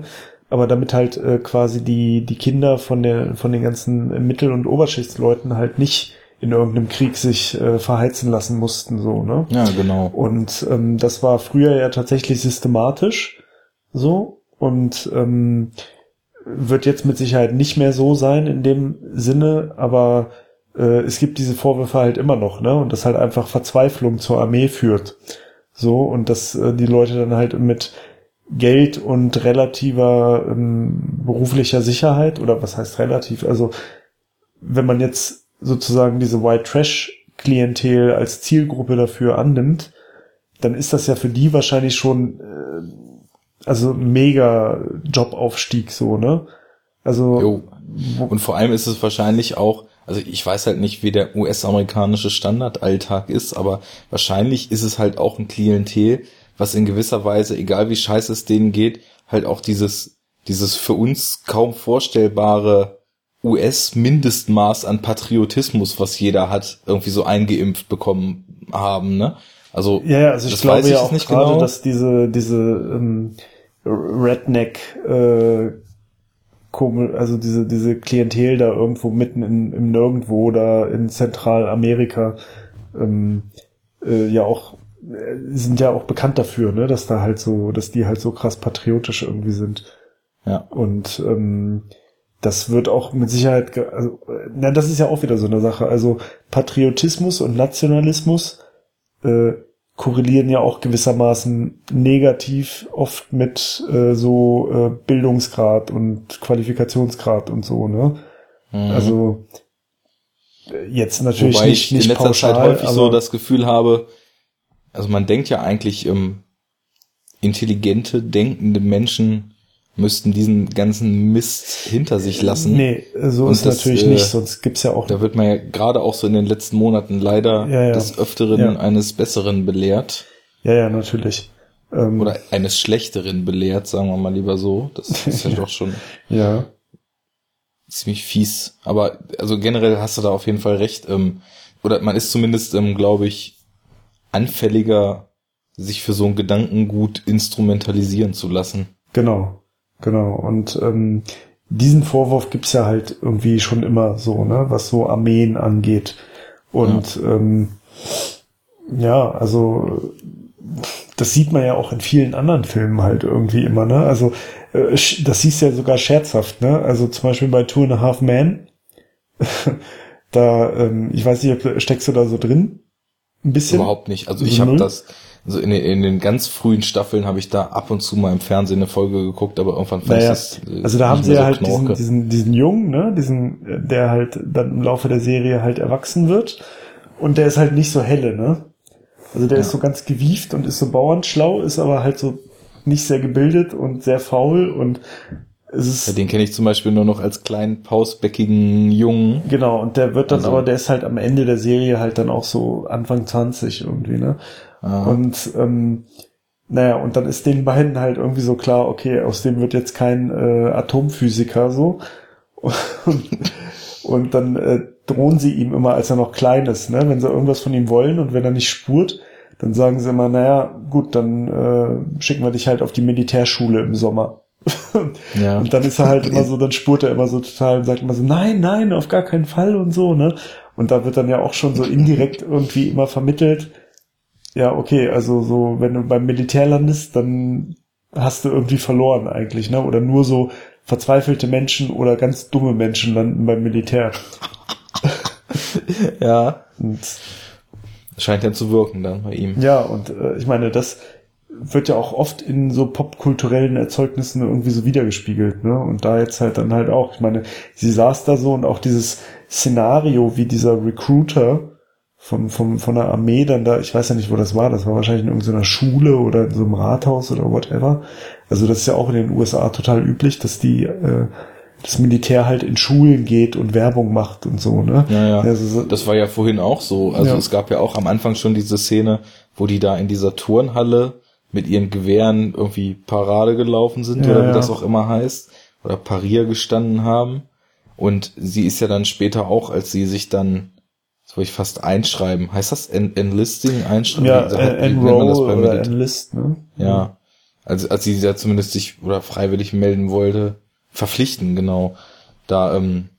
aber damit halt äh, quasi die, die Kinder von der, von den ganzen Mittel- und Oberschichtsleuten halt nicht in irgendeinem Krieg sich äh, verheizen lassen mussten, so, ne? Ja, genau. Und ähm, das war früher ja tatsächlich systematisch so und ähm, wird jetzt mit Sicherheit nicht mehr so sein in dem Sinne, aber äh, es gibt diese Vorwürfe halt immer noch, ne? Und das halt einfach Verzweiflung zur Armee führt. So, und dass äh, die Leute dann halt mit Geld und relativer ähm, beruflicher Sicherheit oder was heißt relativ? Also wenn man jetzt sozusagen diese White Trash Klientel als Zielgruppe dafür annimmt, dann ist das ja für die wahrscheinlich schon äh, also mega Jobaufstieg so, ne? Also jo. und vor allem ist es wahrscheinlich auch, also ich weiß halt nicht, wie der US-amerikanische Standardalltag ist, aber wahrscheinlich ist es halt auch ein Klientel, was in gewisser Weise, egal wie scheiße es denen geht, halt auch dieses, dieses für uns kaum vorstellbare US-Mindestmaß an Patriotismus, was jeder hat, irgendwie so eingeimpft bekommen haben, ne? Also, ja, also ich glaube ich ja auch nicht gerade, genau. dass diese, diese ähm, Redneck äh, also diese, diese Klientel da irgendwo mitten in, im Nirgendwo da in Zentralamerika, ähm, äh, ja auch, sind ja auch bekannt dafür, ne, dass da halt so, dass die halt so krass patriotisch irgendwie sind. Ja. Und ähm, das wird auch mit Sicherheit, ge- also, äh, na, das ist ja auch wieder so eine Sache. Also Patriotismus und Nationalismus äh, korrelieren ja auch gewissermaßen negativ oft mit äh, so äh, Bildungsgrad und Qualifikationsgrad und so, ne? Mhm. Also äh, jetzt natürlich Wobei nicht, ich in nicht letzter pauschal, Zeit häufig so das Gefühl habe, also man denkt ja eigentlich, ähm, intelligente, denkende Menschen müssten diesen ganzen Mist hinter sich lassen. Nee, so Und ist das, natürlich äh, nicht, sonst gibt's ja auch Da wird man ja gerade auch so in den letzten Monaten leider Ja, ja. des Öfteren Ja. eines Besseren belehrt. Ja, ja, natürlich. Ähm, Oder eines Schlechteren belehrt, sagen wir mal lieber so. Das ist ja doch schon ja. ziemlich fies. Aber also generell hast du da auf jeden Fall recht. Ähm, oder man ist zumindest, ähm, glaube ich, anfälliger, sich für so ein Gedankengut instrumentalisieren zu lassen. Genau, genau. Und ähm, diesen Vorwurf gibt's ja halt irgendwie schon immer so, ne, was so Armeen angeht. Und ähm, ja, also das sieht man ja auch in vielen anderen Filmen halt irgendwie immer, ne? Also äh, das siehst du ja sogar scherzhaft, ne? Also zum Beispiel bei Two and a Half Men, da, ähm, ich weiß nicht, ob- steckst du da so drin? Ein bisschen? Überhaupt nicht. Also ich Mhm. habe das, also in den, in den ganz frühen Staffeln habe ich da ab und zu mal im Fernsehen eine Folge geguckt, aber irgendwann fand Naja, ich das. äh, also da haben sie ja so halt diesen, diesen, diesen Jungen, ne, diesen, der halt dann im Laufe der Serie halt erwachsen wird. Und der ist halt nicht so helle, ne? Also der ist so ganz gewieft und ist so bauernschlau, ist aber halt so nicht sehr gebildet und sehr faul und Ja, den kenne ich zum Beispiel nur noch als kleinen pausbäckigen Jungen. genau, und der wird dann Also- aber, der ist halt am Ende der Serie halt dann auch so Anfang 20 irgendwie, ne? Ah. Und ähm, naja, und dann ist den beiden halt irgendwie so klar, okay, aus dem wird jetzt kein äh, Atomphysiker so. Und, und dann äh, drohen sie ihm immer, als er noch klein ist, ne? wenn sie irgendwas von ihm wollen und wenn er nicht spurt, dann sagen sie immer, naja, gut, dann äh, schicken wir dich halt auf die Militärschule im Sommer. Ja. Und dann ist er halt immer so, dann spurt er immer so total und sagt immer so, nein, nein, auf gar keinen Fall und so, ne? Und da wird dann ja auch schon so indirekt irgendwie immer vermittelt, ja, okay, also so, wenn du beim Militär landest, dann hast du irgendwie verloren eigentlich, ne? Oder nur so verzweifelte Menschen oder ganz dumme Menschen landen beim Militär. ja. Und Scheint ja zu wirken dann bei ihm. ja, und äh, ich meine, das wird ja auch oft in so popkulturellen Erzeugnissen irgendwie so wiedergespiegelt, ne? Und da jetzt halt dann halt auch, ich meine, sie saß da so und auch dieses Szenario, wie dieser Recruiter von, von, von der Armee dann da, ich weiß ja nicht, wo das war, das war wahrscheinlich in irgendeiner Schule oder in so einem Rathaus oder whatever. Also das ist ja auch in den USA total üblich, dass die, äh, das Militär halt in Schulen geht und Werbung macht und so, ne? Ja, ja. Also, so- Das war ja vorhin auch so. Also Ja. es gab ja auch am Anfang schon diese Szene, wo die da in dieser Turnhalle mit ihren Gewehren irgendwie Parade gelaufen sind Ja, oder wie das auch immer heißt. Oder Parier gestanden haben. Und sie ist ja dann später auch, als sie sich dann, das wollte ich fast einschreiben, heißt das En Enlisting einschreiben? ja, en- Enroll beim oder? Enlist, ne? Ja. Also als sie ja zumindest sich oder freiwillig melden wollte, verpflichten, genau. Da, ähm,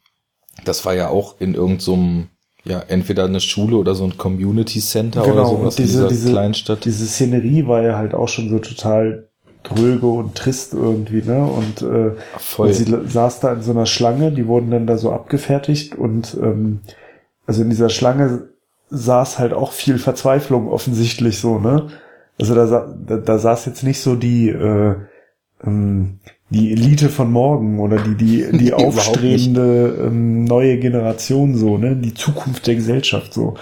das war ja auch in irgendeinem, ja, entweder eine Schule oder so ein Community Center oder Genau, sowas und diese, in dieser diese, Kleinstadt. diese Szenerie war ja halt auch schon so total dröge und trist irgendwie, ne? Und, äh, Voll. und sie saß da in so einer Schlange, die wurden dann da so abgefertigt und ähm, also in dieser Schlange saß halt auch viel Verzweiflung offensichtlich so, ne? Also da, da, da saß jetzt nicht so die äh, ähm, die Elite von morgen oder die die die aufstrebende ähm, neue Generation so, ne? Die Zukunft der Gesellschaft so.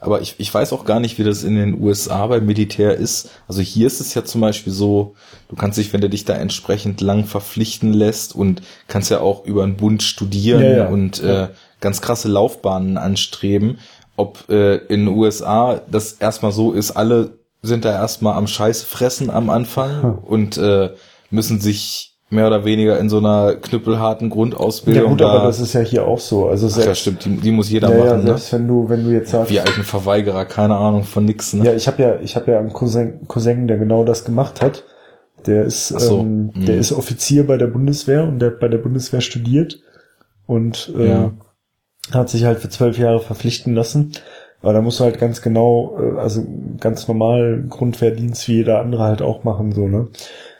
Aber ich, ich weiß auch gar nicht, wie das in den USA beim Militär ist. Also hier ist es ja zum Beispiel so, du kannst dich, wenn du dich da entsprechend lang verpflichten lässt und kannst ja auch über einen Bund studieren Ja, ja. und Ja. Äh, ganz krasse Laufbahnen anstreben. Ob äh, in den USA das erstmal so ist, alle sind da erstmal am Scheiß fressen am Anfang Hm. und äh, müssen sich mehr oder weniger in so einer knüppelharten Ja Grundausbildung gut, da. aber das ist ja hier auch so. Also Ach ja, selbst, stimmt, die, die muss jeder ja, ja, machen, ne? selbst wenn du, wenn du jetzt sagst, Wir alten Verweigerer, keine Ahnung von nix, ne? ja, ich habe ja, ich habe ja einen Cousin, Cousin, der genau das gemacht hat. Der ist, so, ähm, mhm. der ist Offizier bei der Bundeswehr und der hat bei der Bundeswehr studiert und äh, Ja. hat sich halt für zwölf Jahre verpflichten lassen. Aber da musst du halt ganz genau, äh, also ganz normal Grundwehrdienst wie jeder andere halt auch machen, so, ne?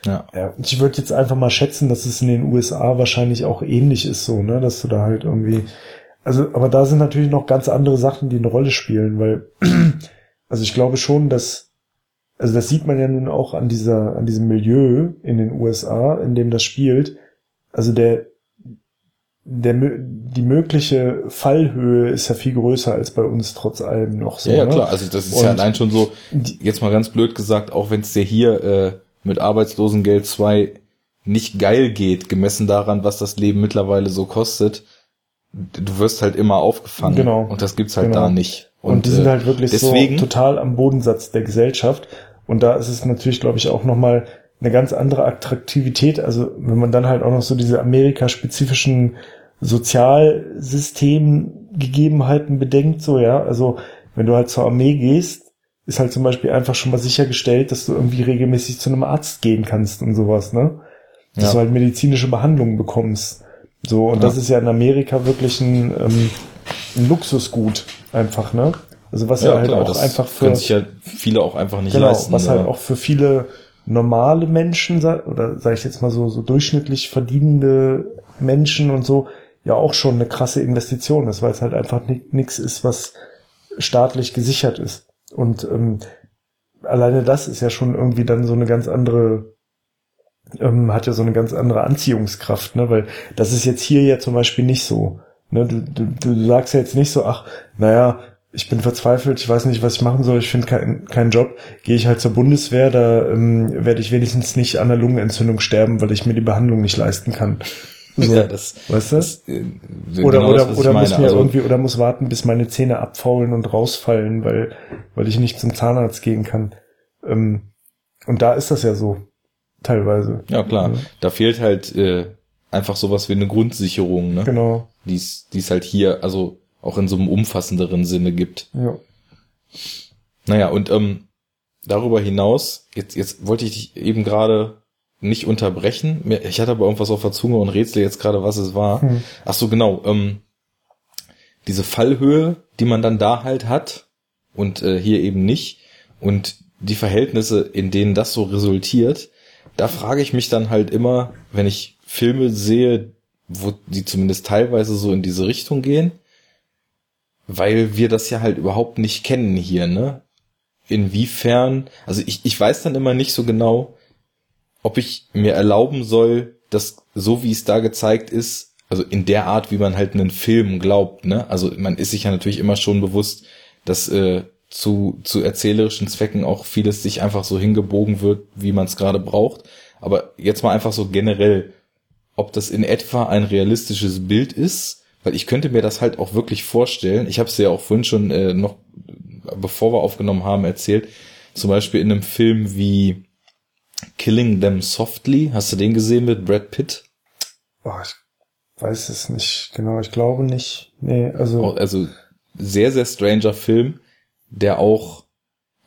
Ja. Ja, ich würde jetzt einfach mal schätzen, dass es in den USA wahrscheinlich auch ähnlich ist, so, ne, dass du da halt irgendwie, also, aber da sind natürlich noch ganz andere Sachen, die eine Rolle spielen, weil, also ich glaube schon, dass, also das sieht man ja nun auch an dieser, an diesem Milieu in den USA, in dem das spielt. Also der, der, die mögliche Fallhöhe ist ja viel größer als bei uns trotz allem noch so. Ja, ja, ne? klar. Also das ist ja Und allein schon so, jetzt mal ganz blöd gesagt, auch wenn es dir hier äh, mit Arbeitslosengeld 2 nicht geil geht, gemessen daran, was das Leben mittlerweile so kostet, du wirst halt immer aufgefangen. Genau. Und das gibt's halt Genau. da nicht. Und, die sind äh, halt wirklich deswegen, so total am Bodensatz der Gesellschaft. Und da ist es natürlich, glaube ich, auch nochmal eine ganz andere Attraktivität. Also wenn man dann halt auch noch so diese amerikaspezifischen Sozialsystemgegebenheiten bedenkt, so ja, also wenn du halt zur Armee gehst, ist halt zum Beispiel einfach schon mal sichergestellt, dass du irgendwie regelmäßig zu einem Arzt gehen kannst und sowas, ne? Dass Ja. du halt medizinische Behandlungen bekommst. So, und Ja. das ist ja in Amerika wirklich ein, ähm, ein Luxusgut, einfach, ne? Also was ja, ja halt klar, auch einfach für können sich ja viele auch einfach nicht genau, leisten. was halt auch für viele normale Menschen oder sage ich jetzt mal so so durchschnittlich verdienende Menschen und so ja auch schon eine krasse Investition ist, weil es halt einfach ni nichts ist, was staatlich gesichert ist. Und ähm, alleine das ist ja schon irgendwie dann so eine ganz andere ähm, hat ja so eine ganz andere Anziehungskraft, ne? Weil das ist jetzt hier ja zum Beispiel nicht so. Ne? Du, du, du sagst ja jetzt nicht so, ach, naja, ich bin verzweifelt, ich weiß nicht, was ich machen soll, ich finde keinen keinen Job, gehe ich halt zur Bundeswehr, da ähm, werde ich wenigstens nicht an einer Lungenentzündung sterben, weil ich mir die Behandlung nicht leisten kann. So, ja, das, weißt du? das, äh, oder genau oder, das, oder muss meine. mir Also, irgendwie oder muss warten, bis meine Zähne abfaulen und rausfallen, weil weil ich nicht zum Zahnarzt gehen kann. Ähm, und da ist das ja so teilweise. Ja, klar. Ja. Da fehlt halt äh, einfach sowas wie eine Grundsicherung, ne? Genau. Die es die es halt hier, also auch in so einem umfassenderen Sinne gibt. Ja. Naja, und ähm, darüber hinaus, jetzt, jetzt wollte ich dich eben gerade nicht unterbrechen. Ich hatte aber irgendwas auf der Zunge und rätsel jetzt gerade, was es war. Hm. Ach so, genau. Ähm, diese Fallhöhe, die man dann da halt hat und äh, hier eben nicht und die Verhältnisse, in denen das so resultiert, da frage ich mich dann halt immer, wenn ich Filme sehe, wo die zumindest teilweise so in diese Richtung gehen, weil wir das ja halt überhaupt nicht kennen hier, ne? Inwiefern, also ich, ich weiß dann immer nicht so genau, ob ich mir erlauben soll, dass so wie es da gezeigt ist, also in der Art, wie man halt einen Film glaubt, ne? Also man ist sich ja natürlich immer schon bewusst, dass äh, zu, zu erzählerischen Zwecken auch vieles sich einfach so hingebogen wird, wie man es gerade braucht. Aber jetzt mal einfach so generell, ob das in etwa ein realistisches Bild ist, weil ich könnte mir das halt auch wirklich vorstellen. Ich habe es ja auch vorhin schon äh, noch, bevor wir aufgenommen haben, erzählt. Zum Beispiel in einem Film wie Killing Them Softly. Hast du den gesehen mit Brad Pitt? Oh, ich weiß es nicht genau. Ich glaube nicht. Nee, also Also sehr, sehr stranger Film, der auch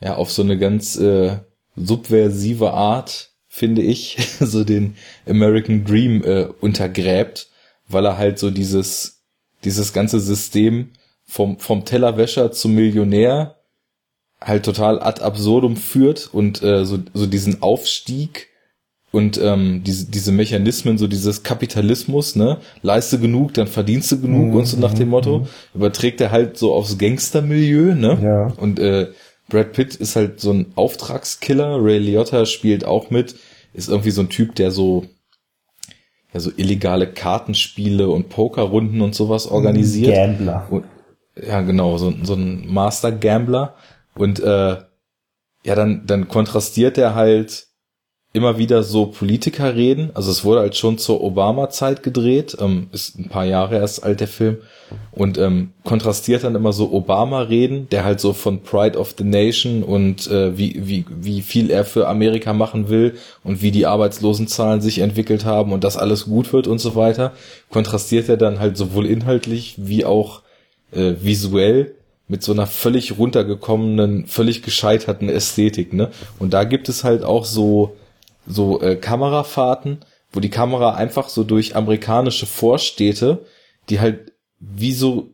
ja auf so eine ganz äh, subversive Art, finde ich, so den American Dream äh, untergräbt, weil er halt so dieses dieses ganze System vom vom Tellerwäscher zum Millionär halt total ad absurdum führt und äh, so so diesen Aufstieg und ähm, diese, diese Mechanismen, so dieses Kapitalismus, ne, leiste genug, dann verdienst du genug und so nach dem Motto, überträgt er halt so aufs Gangstermilieu, ne? Ja. Und äh, Brad Pitt ist halt so ein Auftragskiller, Ray Liotta spielt auch mit, ist irgendwie so ein Typ, der so ja so illegale Kartenspiele und Pokerrunden und sowas organisiert. Gambler. Und, ja, genau, so, so ein Master Gambler. Und äh, ja, dann, dann kontrastiert er halt immer wieder so Politiker reden. Also es wurde halt schon zur Obama-Zeit gedreht, ähm, ist ein paar Jahre erst alt der Film. Und ähm, kontrastiert dann immer so Obama-Reden, der halt so von Pride of the Nation und äh, wie, wie, wie viel er für Amerika machen will und wie die Arbeitslosenzahlen sich entwickelt haben und dass alles gut wird und so weiter. Kontrastiert er dann halt sowohl inhaltlich wie auch äh, visuell mit so einer völlig runtergekommenen, völlig gescheiterten Ästhetik, ne? Und da gibt es halt auch so so äh, Kamerafahrten, wo die Kamera einfach so durch amerikanische Vorstädte, die halt wie so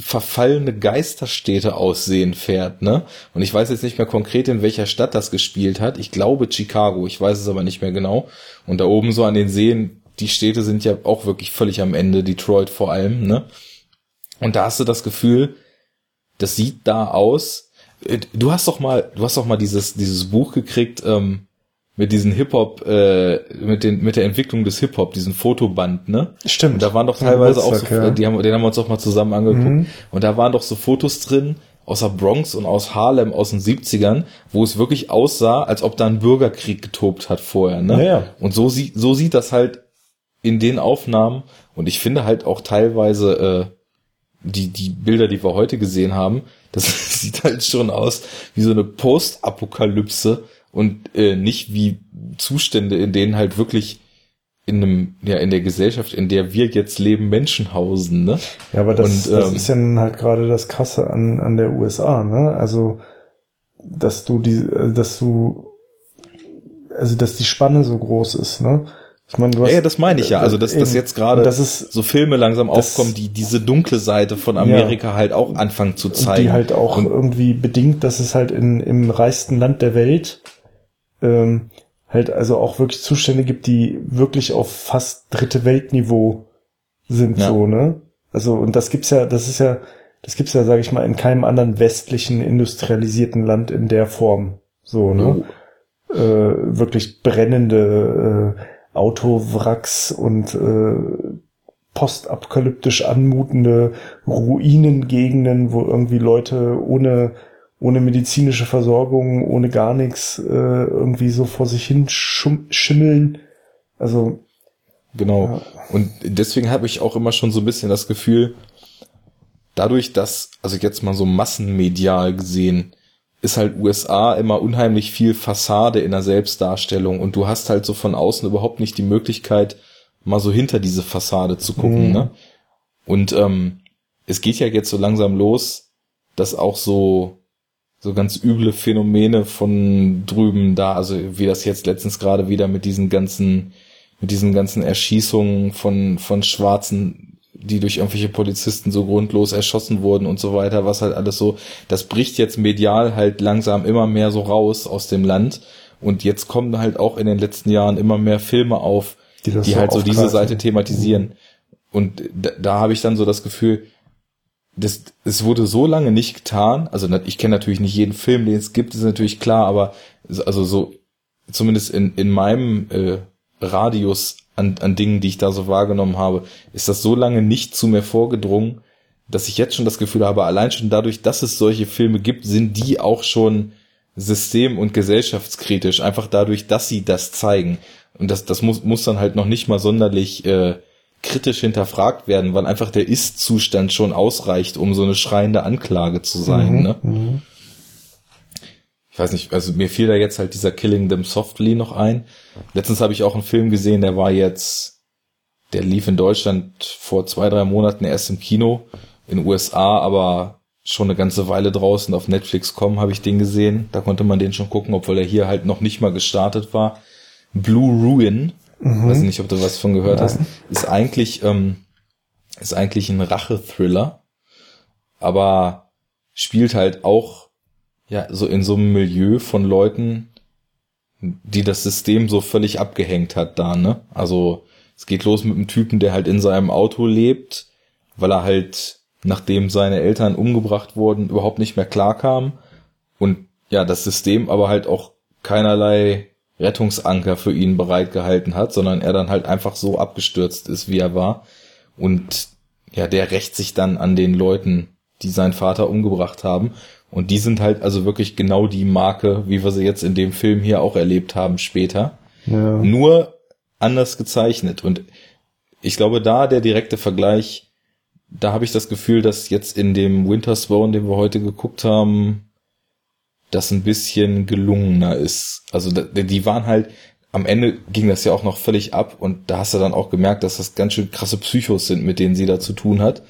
verfallene Geisterstädte aussehen fährt, ne? Und ich weiß jetzt nicht mehr konkret, in welcher Stadt das gespielt hat. Ich glaube Chicago, ich weiß es aber nicht mehr genau. Und da oben so an den Seen, die Städte sind ja auch wirklich völlig am Ende, Detroit vor allem, ne? Und da hast du das Gefühl, das sieht da aus. Äh, du hast doch mal, du hast doch mal dieses, dieses Buch gekriegt, ähm, mit diesen Hip-Hop, äh, mit den, mit der Entwicklung des Hip-Hop, diesen Fotoband, ne? Stimmt. Und da waren doch teilweise auch so, ja. die haben, den haben wir uns doch mal zusammen angeguckt. Mhm. Und da waren doch so Fotos drin aus der Bronx und aus Harlem aus den 70ern, wo es wirklich aussah, als ob da ein Bürgerkrieg getobt hat vorher, ne? Ja, ja. Und so sieht, so sieht das halt in den Aufnahmen und ich finde halt auch teilweise, äh, die, die Bilder, die wir heute gesehen haben, das sieht halt schon aus wie so eine Postapokalypse und äh, nicht wie Zustände, in denen halt wirklich in einem, ja, in der Gesellschaft, in der wir jetzt leben, Menschen hausen, ne? Ja, aber das, Und, das ähm, ist ja nun halt gerade das Krasse an, an der USA, ne? Also, dass du die, äh, dass du, also, dass die Spanne so groß ist, ne? Ich meine, du hast, Ja, ja, das meine ich ja. Also, dass, dass eben. jetzt gerade so Filme langsam das- aufkommen, die diese dunkle Seite von Amerika halt auch anfangen zu zeigen. die halt auch Und irgendwie bedingt, dass es halt in, im reichsten Land der Welt ähm, halt also auch wirklich Zustände gibt, die wirklich auf fast dritte Weltniveau sind, Ja. so, ne? Also, und das gibt's ja, das ist ja, das gibt's ja, sage ich mal, in keinem anderen westlichen industrialisierten Land in der Form. So, ne? Oh. Äh, wirklich brennende äh, Autowracks und äh, postapokalyptisch anmutende Ruinengegenden, wo irgendwie Leute ohne ohne medizinische Versorgung, ohne gar nichts äh, irgendwie so vor sich hin schimmeln. Also Genau. Ja. Und deswegen habe ich auch immer schon so ein bisschen das Gefühl, dadurch, dass, also jetzt mal so massenmedial gesehen, ist halt USA immer unheimlich viel Fassade in der Selbstdarstellung und du hast halt so von außen überhaupt nicht die Möglichkeit, mal so hinter diese Fassade zu gucken, Mhm. ne? Und ähm, es geht ja jetzt so langsam los, dass auch so so ganz üble Phänomene von drüben da, also wie das jetzt letztens gerade wieder mit diesen ganzen mit diesen ganzen Erschießungen von, von Schwarzen, die durch irgendwelche Polizisten so grundlos erschossen wurden und so weiter, was halt alles so, das bricht jetzt medial halt langsam immer mehr so raus aus dem Land. Und jetzt kommen halt auch in den letzten Jahren immer mehr Filme auf, Die die so halt so diese. Seite thematisieren. Und da, da habe ich dann so das Gefühl, das, es wurde so lange nicht getan. Also ich kenne natürlich nicht jeden Film, den es gibt, ist natürlich klar, aber so- also so zumindest in, in meinem äh, Radius an, an Dingen, die ich da so wahrgenommen habe, ist das so lange nicht zu mir vorgedrungen, dass ich jetzt schon das Gefühl habe, allein schon dadurch, dass es solche Filme gibt, sind die auch schon system- und gesellschaftskritisch, einfach dadurch, dass sie das zeigen. Und das, das muss, muss dann halt noch nicht mal sonderlich äh, kritisch hinterfragt werden, weil einfach der Ist-Zustand schon ausreicht, um so eine schreiende Anklage zu sein. Mhm, Ne? Mhm. ich weiß nicht, also mir fiel da jetzt halt dieser Killing Them Softly noch ein. Letztens habe ich auch einen Film gesehen, der war jetzt, der lief in Deutschland vor zwei, drei Monaten erst im Kino, in USA, aber schon eine ganze Weile draußen auf Netflix.com habe ich den gesehen. Da konnte man den schon gucken, obwohl er hier halt noch nicht mal gestartet war. Blue Ruin, weiß nicht, ob du was von gehört hast, ist eigentlich, ähm, ist eigentlich ein Rache-Thriller, aber spielt halt auch ja, so in so einem Milieu von Leuten, die das System so völlig abgehängt hat da, ne? Also es geht los mit einem Typen, der halt in seinem Auto lebt, weil er halt, nachdem seine Eltern umgebracht wurden, überhaupt nicht mehr klarkam und ja, das System aber halt auch keinerlei Rettungsanker für ihn bereitgehalten hat, sondern er dann halt einfach so abgestürzt ist, wie er war. Und ja, der rächt sich dann an den Leuten, die seinen Vater umgebracht haben. Und die sind halt also wirklich genau die Marke, wie wir sie jetzt in dem Film hier auch erlebt haben später. Ja. Nur anders gezeichnet. Und ich glaube, da der direkte Vergleich, da habe ich das Gefühl, dass jetzt in dem Winter Sworn, den wir heute geguckt haben, das ein bisschen gelungener ist. Also die waren halt, am Ende ging das ja auch noch völlig ab und da hast du dann auch gemerkt, dass das ganz schön krasse Psychos sind, mit denen sie da zu tun hat.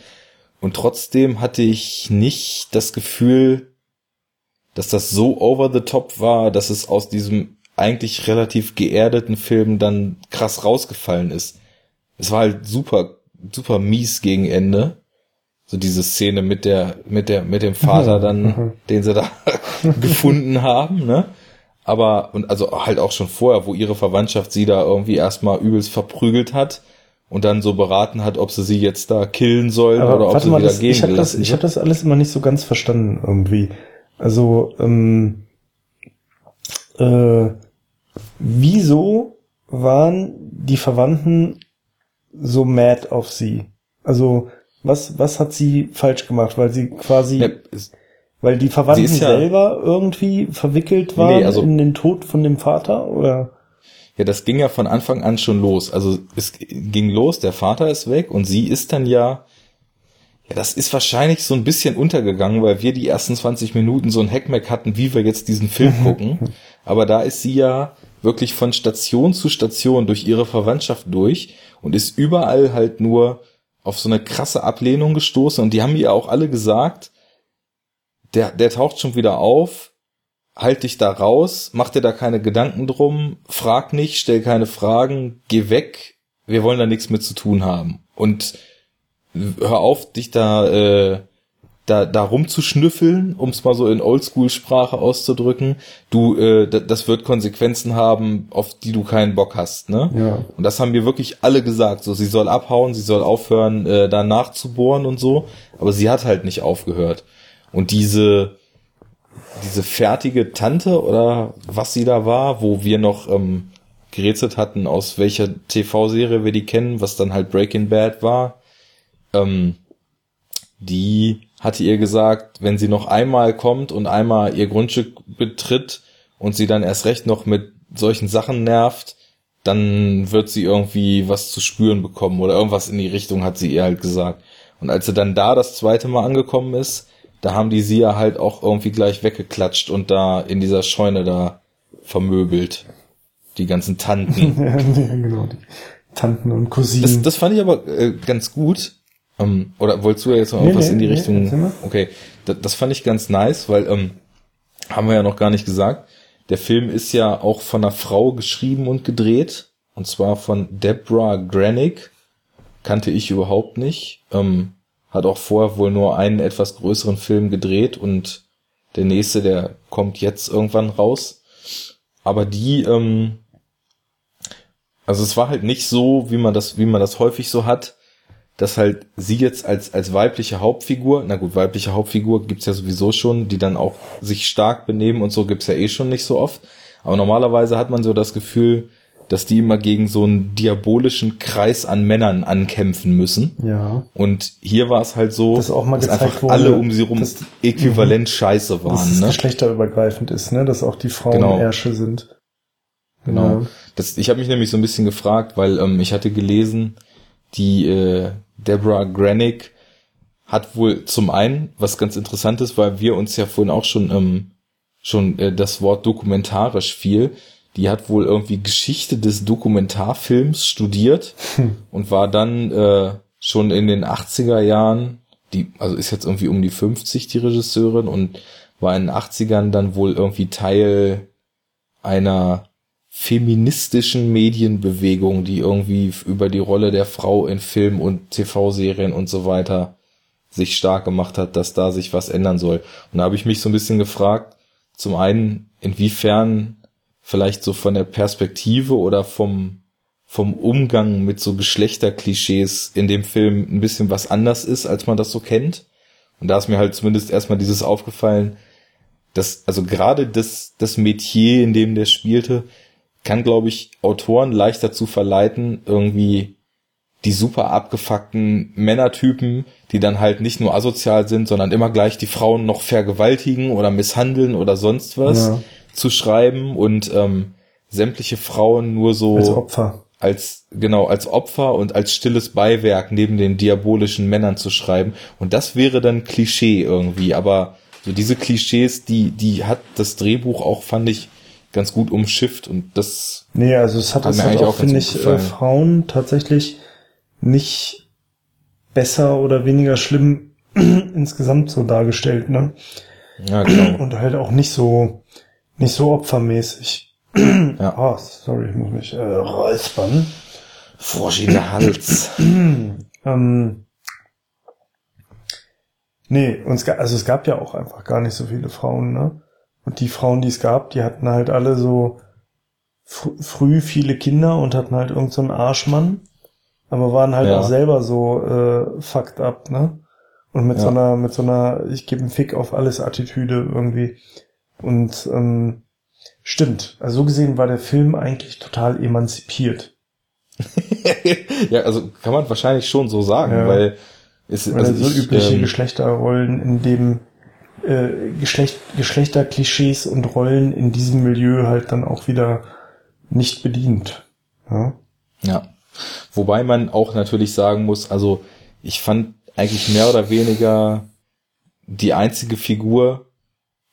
Und trotzdem hatte ich nicht das Gefühl, dass das so over the top war, dass es aus diesem eigentlich relativ geerdeten Film dann krass rausgefallen ist. Es war halt super, super mies gegen Ende. So diese Szene mit der, mit der, mit dem Vater dann, den sie da gefunden haben, ne? Aber, und also halt auch schon vorher, wo ihre Verwandtschaft sie da irgendwie erstmal übelst verprügelt hat und dann so beraten hat, ob sie sie jetzt da killen sollen Aber oder ob sie mal, wieder das, gehen ich habe das, ich hab das alles immer nicht so ganz verstanden irgendwie. Also, ähm, äh, wieso waren die Verwandten so mad auf sie? Also, was, was hat sie falsch gemacht? Weil sie quasi, Ja, weil die Verwandten ja- selber irgendwie verwickelt waren nee, also- in den Tod von dem Vater? Oder? Ja, das ging ja von Anfang an schon los. Also es ging los, der Vater ist weg und sie ist dann ja, ja, das ist wahrscheinlich so ein bisschen untergegangen, weil wir die ersten 20 Minuten so ein Hackmack hatten, wie wir jetzt diesen Film gucken. Aber da ist sie ja wirklich von Station zu Station durch ihre Verwandtschaft durch und ist überall halt nur auf so eine krasse Ablehnung gestoßen und die haben ihr auch alle gesagt, der, der taucht schon wieder auf, halt dich da raus, mach dir da keine Gedanken drum, frag nicht, stell keine Fragen, geh weg, wir wollen da nichts mit zu tun haben. Und hör auf, dich da, äh, da, da rumzuschnüffeln, um es mal so in Oldschool-Sprache auszudrücken. Du, äh, das wird Konsequenzen haben, auf die du keinen Bock hast, ne? Ja. Und das haben wir wirklich alle gesagt. So, sie soll abhauen, sie soll aufhören, äh, da nachzubohren und so. Aber sie hat halt nicht aufgehört. Und diese, diese fertige Tante oder was sie da war, wo wir noch ähm, gerätselt hatten, aus welcher TV-Serie wir die kennen, was dann halt Breaking Bad war, ähm, die hatte ihr gesagt, wenn sie noch einmal kommt und einmal ihr Grundstück betritt und sie dann erst recht noch mit solchen Sachen nervt, dann wird sie irgendwie was zu spüren bekommen oder irgendwas in die Richtung hat sie ihr halt gesagt. Und als sie dann da das zweite Mal angekommen ist, da haben die sie ja halt auch irgendwie gleich weggeklatscht und da in dieser Scheune da vermöbelt. Die ganzen Tanten. ja, genau. Die Tanten und Cousinen. Das, das fand ich aber äh, ganz gut. Ähm, oder wolltest du jetzt noch Nee, irgendwas nee, in die nee, Richtung? okay, das, das fand ich ganz nice, weil ähm, haben wir ja noch gar nicht gesagt. Der Film ist ja auch von einer Frau geschrieben und gedreht. Und zwar von Deborah Granick. Kannte ich überhaupt nicht. Ähm, hat auch vorher wohl nur einen etwas größeren Film gedreht und der nächste, der kommt jetzt irgendwann raus. Aber die, ähm, also es war halt nicht so, wie man das, wie man das häufig so hat, dass halt sie jetzt als, als weibliche Hauptfigur, na gut, weibliche Hauptfigur gibt's ja sowieso schon, die dann auch sich stark benehmen und so gibt's ja eh schon nicht so oft. Aber normalerweise hat man so das Gefühl, dass die immer gegen so einen diabolischen Kreis an Männern ankämpfen müssen. ja. Und hier war es halt so, Dass auch mal dass einfach wurde, alle um sie rum dass- äquivalent scheiße Dass waren. es Ne? geschlechterübergreifend ist, ne? Dass auch die Frauen Genau. Ärsche sind. Genau. Ja. Das, ich habe mich nämlich so ein bisschen gefragt, weil ähm, ich hatte gelesen, die äh, Deborah Granick hat wohl zum einen was ganz Interessantes, weil wir uns ja vorhin auch schon ähm, schon äh, das Wort dokumentarisch fiel. Die hat wohl irgendwie Geschichte des Dokumentarfilms studiert und war dann äh, schon in den 80er Jahren, die also ist jetzt irgendwie um die 50 die Regisseurin und war in den 80ern dann wohl irgendwie Teil einer feministischen Medienbewegung, die irgendwie über die Rolle der Frau in Film und TV-Serien und so weiter sich stark gemacht hat, dass da sich was ändern soll. Und da habe ich mich so ein bisschen gefragt, zum einen, inwiefern vielleicht so von der Perspektive oder vom, vom Umgang mit so Geschlechterklischees in dem Film ein bisschen was anders ist, als man das so kennt. Und da ist mir halt zumindest erstmal dieses aufgefallen, dass, also gerade das, das Metier, in dem der spielte, kann, glaube ich, Autoren leicht dazu verleiten, irgendwie die super abgefuckten Männertypen, die dann halt nicht nur asozial sind, sondern immer gleich die Frauen noch vergewaltigen oder misshandeln oder sonst was Ja. Zu schreiben und ähm, sämtliche Frauen nur so Als Opfer. als genau als Opfer und als stilles Beiwerk neben den diabolischen Männern zu schreiben und das wäre dann Klischee irgendwie aber so diese Klischees die die hat das Drehbuch auch fand ich ganz gut umschifft und das Nee, also es hat, Hat es hat eigentlich auch, auch finde ich, äh. Frauen tatsächlich nicht besser oder weniger schlimm insgesamt so dargestellt, ne? ja genau Und halt auch nicht so, nicht so opfermäßig. Ja. Oh, sorry, ich muss mich äh, räuspern. Frosch in der Hals. Ähm, nee, und es gab, also es gab ja auch einfach gar nicht so viele Frauen, ne? Und die Frauen, die es gab, die hatten halt alle so fr früh viele Kinder und hatten halt irgendeinen so einen Arschmann, aber waren halt Ja. auch selber so äh, fucked up, ne? Und mit so Ja. einer, mit so einer, ich gebe einen Fick auf alles Attitüde irgendwie. Und ähm, stimmt, also so gesehen war der Film eigentlich total emanzipiert. ja, also kann man wahrscheinlich schon so sagen, Ja. weil es Weil also so ich, übliche ähm, Geschlechterrollen, in dem äh, Geschlecht, Geschlechterklischees und Rollen in diesem Milieu halt dann auch wieder nicht bedient. Ja, Ja. Wobei man auch natürlich sagen muss, also ich fand eigentlich mehr oder weniger die einzige Figur,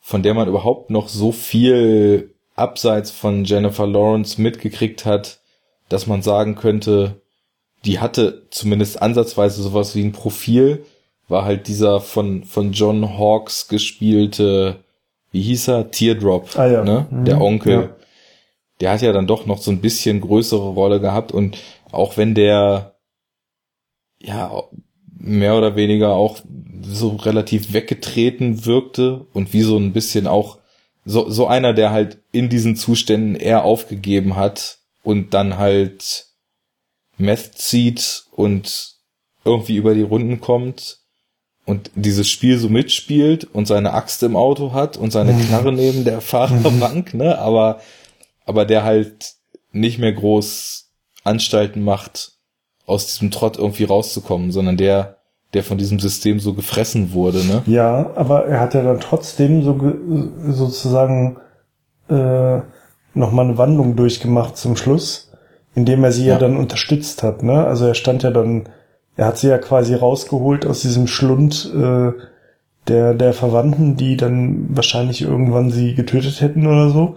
von der man überhaupt noch so viel abseits von Jennifer Lawrence mitgekriegt hat, dass man sagen könnte, die hatte zumindest ansatzweise sowas wie ein Profil, war halt dieser von, von John Hawkes gespielte, wie hieß er? Teardrop, Ah ja. ne? Mhm. Der Onkel Ja. der hat ja dann doch noch so ein bisschen größere Rolle gehabt und auch wenn der ja mehr oder weniger auch so relativ weggetreten wirkte und wie so ein bisschen auch so, so einer, der halt in diesen Zuständen eher aufgegeben hat und dann halt Meth zieht und irgendwie über die Runden kommt und dieses Spiel so mitspielt und seine Axt im Auto hat und seine Knarre neben der Fahrerbank, ne, aber aber der halt nicht mehr groß Anstalten macht, aus diesem Trott irgendwie rauszukommen, sondern der, der von diesem System so gefressen wurde, ne? ja, aber er hat ja dann trotzdem so ge- sozusagen äh, nochmal eine Wandlung durchgemacht zum Schluss, indem er sie ja. Ja. dann unterstützt hat. Ne? Also er stand ja dann, er hat sie ja quasi rausgeholt aus diesem Schlund äh, der, der Verwandten, die dann wahrscheinlich irgendwann sie getötet hätten oder so.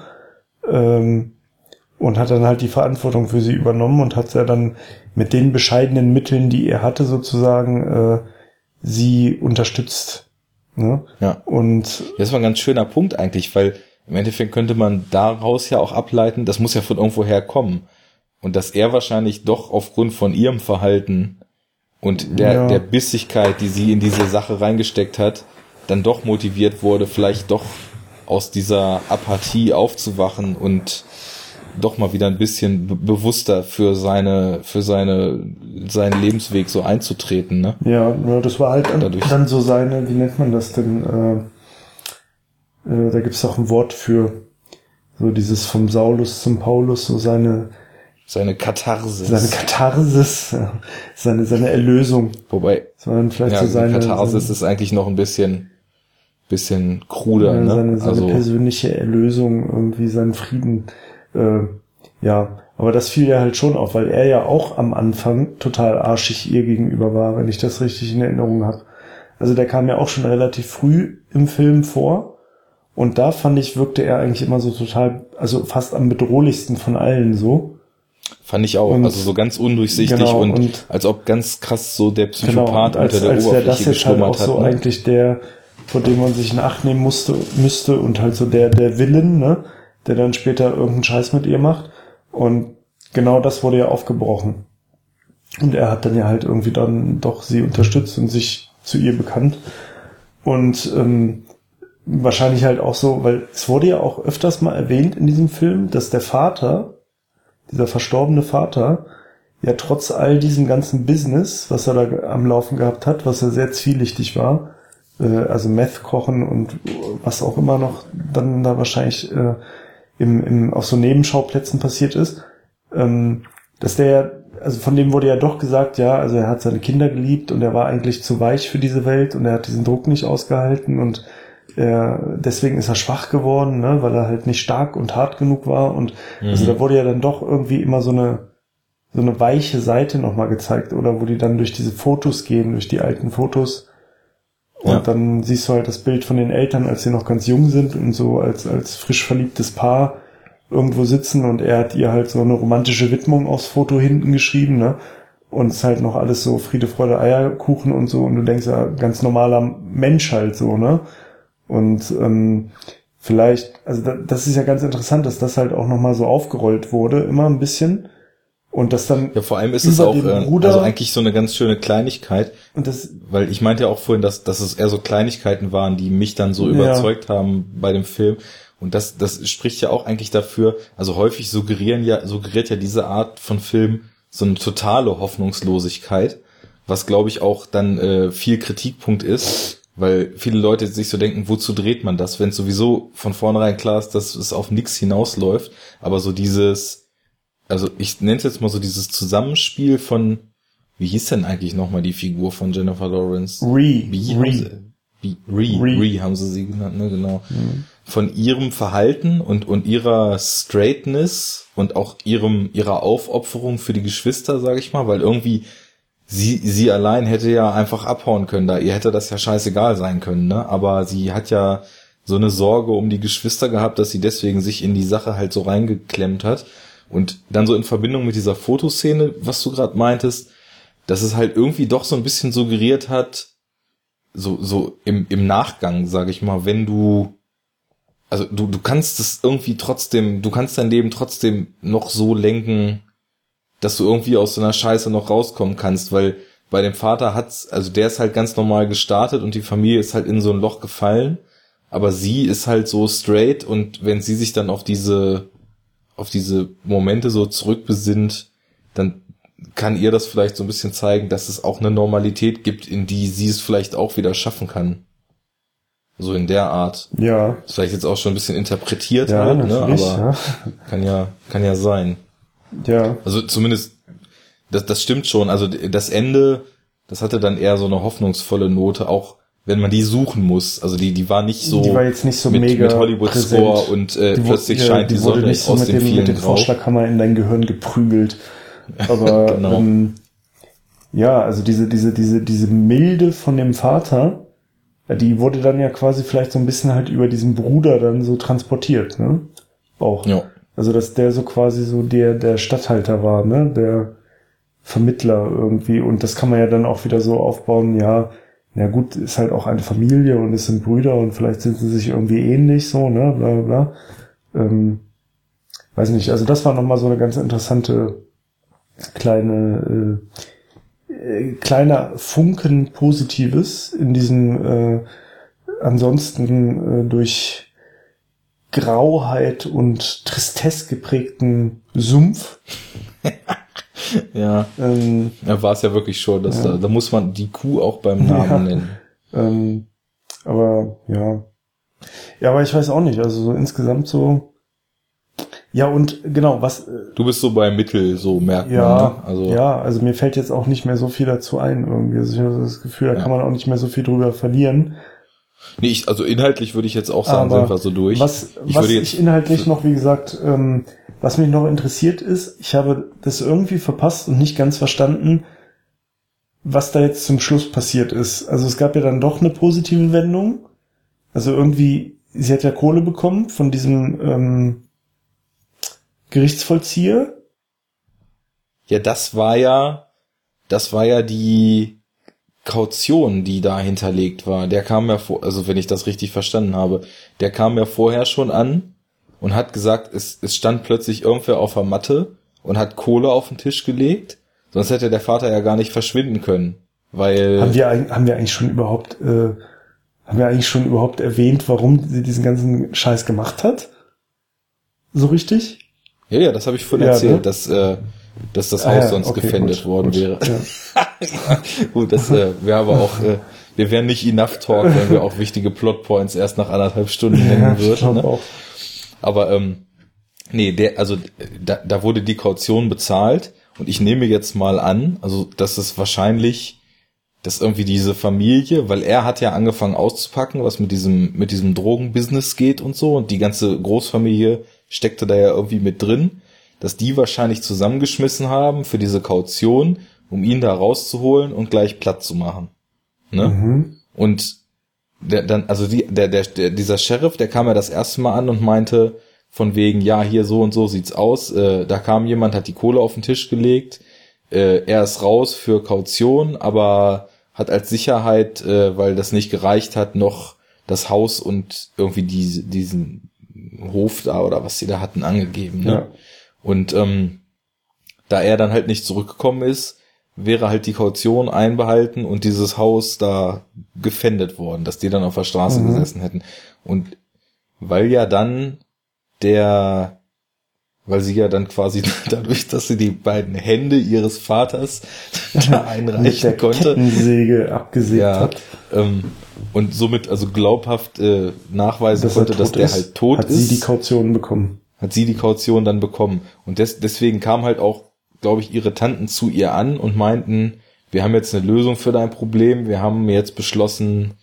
Ähm, und hat dann halt die Verantwortung für sie übernommen und hat ja dann mit den bescheidenen Mitteln, die er hatte, sozusagen äh, sie unterstützt. Ne? Ja. Und Das war ein ganz schöner Punkt eigentlich, weil im Endeffekt könnte man daraus ja auch ableiten, das muss ja von irgendwo herkommen. Und dass er wahrscheinlich doch aufgrund von ihrem Verhalten und der, Ja. der Bissigkeit, die sie in diese Sache reingesteckt hat, dann doch motiviert wurde, vielleicht doch aus dieser Apathie aufzuwachen und doch mal wieder ein bisschen be bewusster für seine, für seine, seinen Lebensweg so einzutreten, ne? Ja, das war halt dann, Dadurch- dann so seine, wie nennt man das denn? Äh, äh, da gibt's auch ein Wort für so dieses vom Saulus zum Paulus, so seine Seine Katharsis. seine Katharsis, ja, seine seine Erlösung. Wobei, dann vielleicht ja, so seine, Katharsis seine, ist eigentlich noch ein bisschen, bisschen kruder, ja, ne? seine, seine also, persönliche Erlösung, irgendwie seinen Frieden. Äh, ja, aber das fiel ja halt schon auf, weil er ja auch am Anfang total arschig ihr gegenüber war, wenn ich das richtig in Erinnerung habe. Also der kam ja auch schon relativ früh im Film vor. Und da fand ich, wirkte er eigentlich immer so total, also fast am bedrohlichsten von allen so. fand ich auch, und- also so ganz undurchsichtig Genau, und, und- als ob ganz krass so der Genau, Psychopath und als, unter der als wäre das Oberfläche jetzt halt auch geschlummert so hat. Ne? eigentlich der, vor dem man sich in Acht nehmen musste, müsste und halt so der, der Willen, ne, der dann später irgendeinen Scheiß mit ihr macht. Und genau das wurde ja aufgebrochen. Und er hat dann ja halt irgendwie dann doch sie unterstützt und sich zu ihr bekannt. Und ähm, wahrscheinlich halt auch so, weil es wurde ja auch öfters mal erwähnt in diesem Film, dass der Vater, dieser verstorbene Vater, ja trotz all diesem ganzen Business, was er da am Laufen gehabt hat, was er sehr zwielichtig war, äh, also Meth kochen und was auch immer noch dann da wahrscheinlich äh, im, im, auf so Nebenschauplätzen passiert ist, ähm, dass der, also von dem wurde ja doch gesagt, ja, also er hat seine Kinder geliebt und er war eigentlich zu weich für diese Welt und er hat diesen Druck nicht ausgehalten und er, deswegen ist er schwach geworden, ne, weil er halt nicht stark und hart genug war und also da wurde ja dann doch irgendwie immer so eine so eine weiche Seite nochmal gezeigt oder wo die dann durch diese Fotos gehen, durch die alten Fotos und Ja. dann siehst du halt das Bild von den Eltern, als sie noch ganz jung sind und so als, als frisch verliebtes Paar irgendwo sitzen und er hat ihr halt so eine romantische Widmung aufs Foto hinten geschrieben, ne? Und es ist halt noch alles so Friede, Freude, Eierkuchen und so und du denkst ja, ganz normaler Mensch halt so, ne? Und ähm, vielleicht, also da, das ist ja ganz interessant, dass das halt auch nochmal so aufgerollt wurde, immer ein bisschen. Und das dann. Ja, vor allem ist es auch äh, Bruder, also eigentlich so eine ganz schöne Kleinigkeit. Und das, Weil ich meinte ja auch vorhin, dass, dass es eher so Kleinigkeiten waren, die mich dann so Ja. überzeugt haben bei dem Film. Und das, das spricht ja auch eigentlich dafür, also häufig suggerieren ja, suggeriert ja diese Art von Film so eine totale Hoffnungslosigkeit, was glaube ich auch dann äh, viel Kritikpunkt ist, weil viele Leute sich so denken, wozu dreht man das, wenn es sowieso von vornherein klar ist, dass es auf nichts hinausläuft, aber so dieses, also ich nenne es jetzt mal so dieses Zusammenspiel von, wie hieß denn eigentlich nochmal die Figur von Jennifer Lawrence? Re, Wie haben Re. sie, wie, Re, Re. Re. haben sie sie genannt, ne, genau. Von ihrem Verhalten und, und ihrer Straightness und auch ihrem, ihrer Aufopferung für die Geschwister, sage ich mal, weil irgendwie sie, sie allein hätte ja einfach abhauen können, da ihr hätte das ja scheißegal sein können, ne, aber sie hat ja so eine Sorge um die Geschwister gehabt, dass sie deswegen sich in die Sache halt so reingeklemmt hat und dann so in Verbindung mit dieser Fotoszene, was du gerade meintest, dass es halt irgendwie doch so ein bisschen suggeriert hat, so, so im, im Nachgang, sage ich mal, wenn du, also du, du kannst es irgendwie trotzdem, du kannst dein Leben trotzdem noch so lenken, dass du irgendwie aus so einer Scheiße noch rauskommen kannst, weil bei dem Vater hat's, also der ist halt ganz normal gestartet und die Familie ist halt in so ein Loch gefallen, aber sie ist halt so straight und wenn sie sich dann auf diese, auf diese Momente so zurückbesinnt, dann kann ihr das vielleicht so ein bisschen zeigen, dass es auch eine Normalität gibt, in die sie es vielleicht auch wieder schaffen kann. So in der Art. ja, Ist vielleicht jetzt auch schon ein bisschen interpretiert ja, halt, ne? aber kann ja, kann ja sein. ja. ja. Also zumindest, das, das stimmt schon. Also das Ende, das hatte dann eher so eine hoffnungsvolle Note, auch wenn man die suchen muss. Also die, die war nicht so die war jetzt nicht so mit, mega mit Hollywood-Score präsent. und äh, Die plötzlich wurde- scheint die, die wurde Sonne nicht so aus mit dem vielen mit dem. Vorschlaghammer in dein Gehirn geprügelt. Aber Genau. ähm, ja, also diese, diese, diese, diese Milde von dem Vater, die wurde dann ja quasi vielleicht so ein bisschen halt über diesen Bruder dann so transportiert, ne? Auch. Ja. Also dass der so quasi so der, der Statthalter war, ne? Der Vermittler irgendwie. Und das kann man ja dann auch wieder so aufbauen, ja, na gut, ist halt auch eine Familie und es sind Brüder und vielleicht sind sie sich irgendwie ähnlich so, ne? Bla bla bla. Ähm, weiß nicht, also das war nochmal so eine ganz interessante kleine äh, äh, kleiner Funken Positives in diesem äh, ansonsten äh, durch Grauheit und Tristesse geprägten Sumpf. Ja, Ähm, ja war es ja wirklich schon. Dass Ja. da, da muss man die Kuh auch beim Namen Ja. nennen. ähm, aber ja. Ja, aber ich weiß auch nicht. Also so insgesamt so. Ja, und genau, was äh, Du bist so bei Mittel, so merkt ja, man. Ne? Also ja, also mir fällt jetzt auch nicht mehr so viel dazu ein irgendwie. Also ich habe so das Gefühl, da kann man auch nicht mehr so viel drüber verlieren. Nee, ich, also inhaltlich würde ich jetzt auch sagen, Aber sind wir so durch. Was, ich was ich inhaltlich noch, wie gesagt, ähm, was mich noch interessiert ist, ich habe das irgendwie verpasst und nicht ganz verstanden, was da jetzt zum Schluss passiert ist. Also es gab ja dann doch eine positive Wendung. Also irgendwie, sie hat ja Kohle bekommen von diesem ähm, Gerichtsvollzieher. Ja, das war ja, das war ja die Kaution, die da hinterlegt war. Der kam ja vor, also wenn ich das richtig verstanden habe, der kam ja vorher schon an und hat gesagt, es, es stand plötzlich irgendwer auf der Matte und hat Kohle auf den Tisch gelegt. Sonst hätte der Vater ja gar nicht verschwinden können. Weil. Haben wir, haben wir eigentlich schon überhaupt, äh, haben wir eigentlich schon überhaupt erwähnt, warum sie diesen ganzen Scheiß gemacht hat? So richtig? ja, ja, das habe ich vorhin Ja, erzählt, ne? dass, äh, dass das Ah, Haus ja, sonst okay, gefändet gut, worden gut, wäre. Ja. Gut, das äh, wäre aber auch, äh, wir wären nicht enough talk, wenn wir auch wichtige Plotpoints erst nach anderthalb Stunden Ja, nennen ich würden. Ne? auch. Aber ähm, nee, der, also da, da wurde die Kaution bezahlt und ich nehme jetzt mal an, also dass es wahrscheinlich, dass irgendwie diese Familie, weil er hat ja angefangen auszupacken, was mit diesem mit diesem Drogenbusiness geht und so und die ganze Großfamilie steckte da ja irgendwie mit drin, dass die wahrscheinlich zusammengeschmissen haben für diese Kaution, um ihn da rauszuholen und gleich platt zu machen. Ne? Mhm. Und der, dann, also die, der, der, der, dieser Sheriff, der kam ja das erste Mal an und meinte, von wegen, ja, hier so und so sieht's aus. Äh, da kam jemand, hat die Kohle auf den Tisch gelegt. Äh, er ist raus für Kaution, aber hat als Sicherheit, äh, weil das nicht gereicht hat, noch das Haus und irgendwie diese, diesen Hof da oder was sie da hatten angegeben. Ne? Ja. Und ähm, da er dann halt nicht zurückgekommen ist, wäre halt die Kaution einbehalten und dieses Haus da gefändet worden, dass die dann auf der Straße Mhm. gesessen hätten. Und weil ja dann der, weil sie ja dann quasi dadurch, dass sie die beiden Hände ihres Vaters da einreichen konnte, Kettensäge abgesägt ja, hat. ähm, und somit also glaubhaft äh, nachweisen Dass konnte, dass der ist, halt tot hat ist sie die Kaution bekommen. Hat sie die Kaution dann bekommen. Und des, deswegen kam halt auch, glaube ich, ihre Tanten zu ihr an und meinten, wir haben jetzt eine Lösung für dein Problem, wir haben jetzt beschlossen,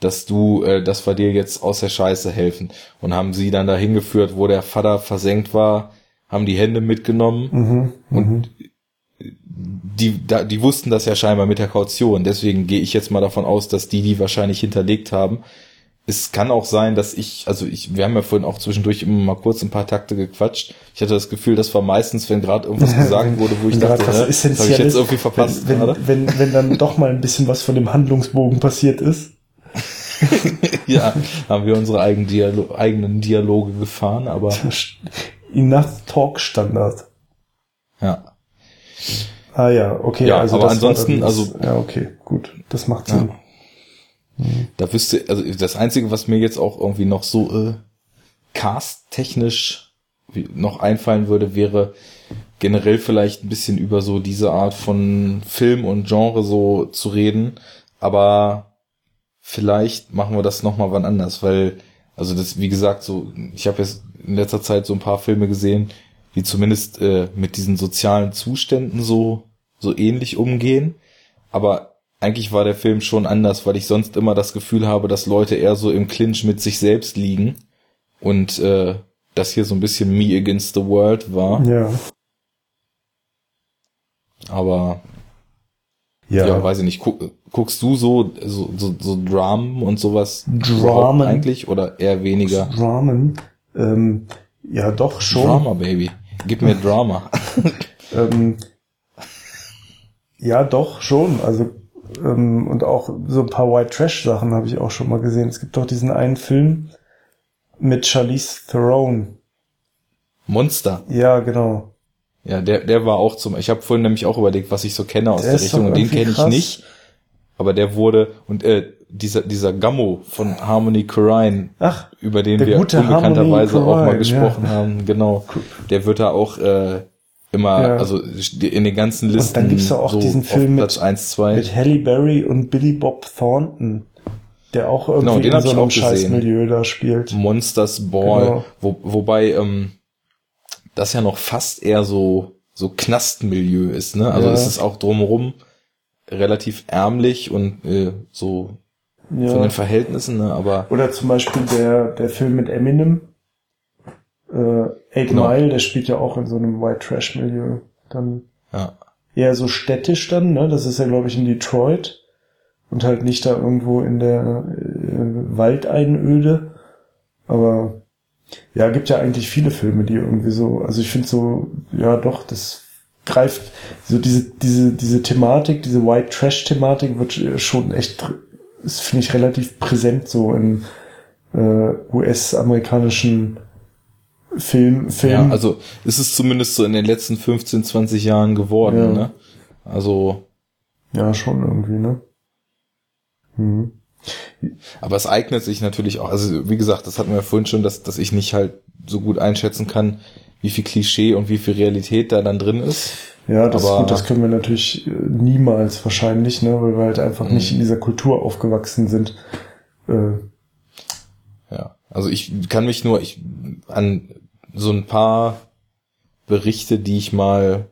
dass du, äh, dass wir dir jetzt aus der Scheiße helfen. Und haben sie dann dahin geführt, wo der Vater versenkt war, haben die Hände mitgenommen Mhm. und die, da, die wussten das ja scheinbar mit der Kaution. Deswegen gehe ich jetzt mal davon aus, dass die die wahrscheinlich hinterlegt haben. Es kann auch sein, dass ich, also ich, wir haben ja vorhin auch zwischendurch immer mal kurz ein paar Takte gequatscht. Ich hatte das Gefühl, das war meistens, wenn gerade irgendwas gesagt wurde, wo ich dachte, was das habe ich jetzt irgendwie verpasst wenn, wenn, wenn, wenn dann doch mal ein bisschen was von dem Handlungsbogen passiert ist. Ja, haben wir unsere eigenen, Dialo eigenen Dialoge gefahren, aber Enough Talk Standard. ja. Ah ja, okay. Ja, also aber ansonsten, das, also- ja, okay, gut, das macht Sinn. Da wüsste, also das Einzige, was mir jetzt auch irgendwie noch so äh, cast-technisch noch einfallen würde, wäre generell vielleicht ein bisschen über so diese Art von Film und Genre so zu reden. Aber vielleicht machen wir das nochmal wann anders, weil, also das, wie gesagt, so, ich habe jetzt in letzter Zeit so ein paar Filme gesehen, die zumindest äh, mit diesen sozialen Zuständen so, so ähnlich umgehen. Aber eigentlich war der Film schon anders, weil ich sonst immer das Gefühl habe, dass Leute eher so im Clinch mit sich selbst liegen. Und äh, das hier so ein bisschen Me Against the World war. Ja. Aber Ja, ja, weiß ich nicht. Guck, guckst du so, so, so, so Dramen und sowas Dramen? eigentlich oder eher weniger? Dramen. Ähm, ja, doch schon. Drama, Baby. Gib mir Drama. Ähm, ja, doch schon. Also ähm, und auch so ein paar White Trash Sachen habe ich auch schon mal gesehen. Es gibt doch diesen einen Film mit Charlize Theron. Monster. Ja, genau. Ja, der, der war auch zum. Ich habe vorhin nämlich auch überlegt, was ich so kenne aus Der der, Richtung. Und den kenne ich nicht. Aber der wurde und äh, dieser dieser Gammo von Harmony Korine, Ach, über den wir unbekannterweise Harmony auch mal gesprochen ja. haben, genau. Der wird da auch äh, immer, Ja. also in den ganzen Listen dann gibt's ja auch so diesen Film mit- 1, 2. mit Halle Berry und Billy Bob Thornton, der auch irgendwie Genau, in so einem. Scheißmilieu da spielt. Monsters Ball, Genau. wo, wobei ähm, das ja noch fast eher so so Knastmilieu ist, ne? Also Ja. es ist auch drumherum relativ ärmlich und äh, so von Ja. den Verhältnissen, ne? Aber Oder zum Beispiel der, der Film mit Eminem, äh, Eight Genau. Mile, der spielt ja auch in so einem White Trash Milieu. Dann ja, eher so städtisch dann, ne? Das ist ja, glaube ich, in Detroit. Und halt nicht da irgendwo in der äh, Waldeinöde. Aber ja, gibt ja eigentlich viele Filme, die irgendwie so, also ich finde so, ja doch, das greift, so diese, diese, diese Thematik, diese White Trash Thematik wird schon echt, ist, finde ich, relativ präsent so in äh, US-amerikanischen Film, Film. ja, also ist es zumindest so in den letzten 15, 20 Jahren geworden, Ja. ne? Also, ja, schon irgendwie, ne? Mhm. aber es eignet sich natürlich auch, also wie gesagt, das hatten wir vorhin schon, dass, dass ich nicht halt so gut einschätzen kann, wie viel Klischee und wie viel Realität da dann drin ist. Ja, das, Aber- gut, das können wir natürlich äh, niemals wahrscheinlich, ne, weil wir halt einfach nicht Mhm. in dieser Kultur aufgewachsen sind. Äh, Ja, also ich kann mich nur ich, an so ein paar Berichte, die ich mal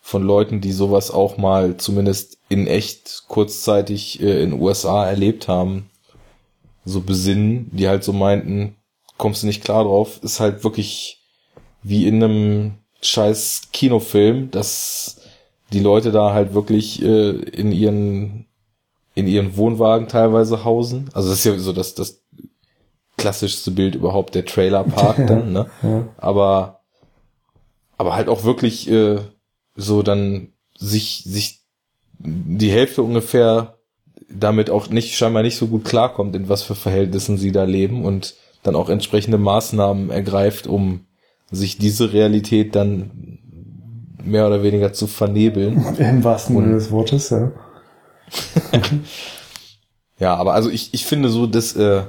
von Leuten, die sowas auch mal zumindest in echt kurzzeitig äh, in USA erlebt haben, so besinnen, die halt so meinten, kommst du nicht klar drauf, ist halt wirklich wie in einem scheiß Kinofilm, dass die Leute da halt wirklich äh, in ihren in ihren Wohnwagen teilweise hausen. Also das ist ja so das, das klassischste Bild überhaupt, der Trailerpark dann, ne? ja. Aber, aber halt auch wirklich äh, so dann sich, sich die Hälfte ungefähr damit auch nicht, scheinbar nicht so gut klarkommt, in was für Verhältnissen sie da leben und dann auch entsprechende Maßnahmen ergreift, um sich diese Realität dann mehr oder weniger zu vernebeln. Im wahrsten Sinne des Wortes, ja. ja, aber also ich, ich finde so, dass, äh,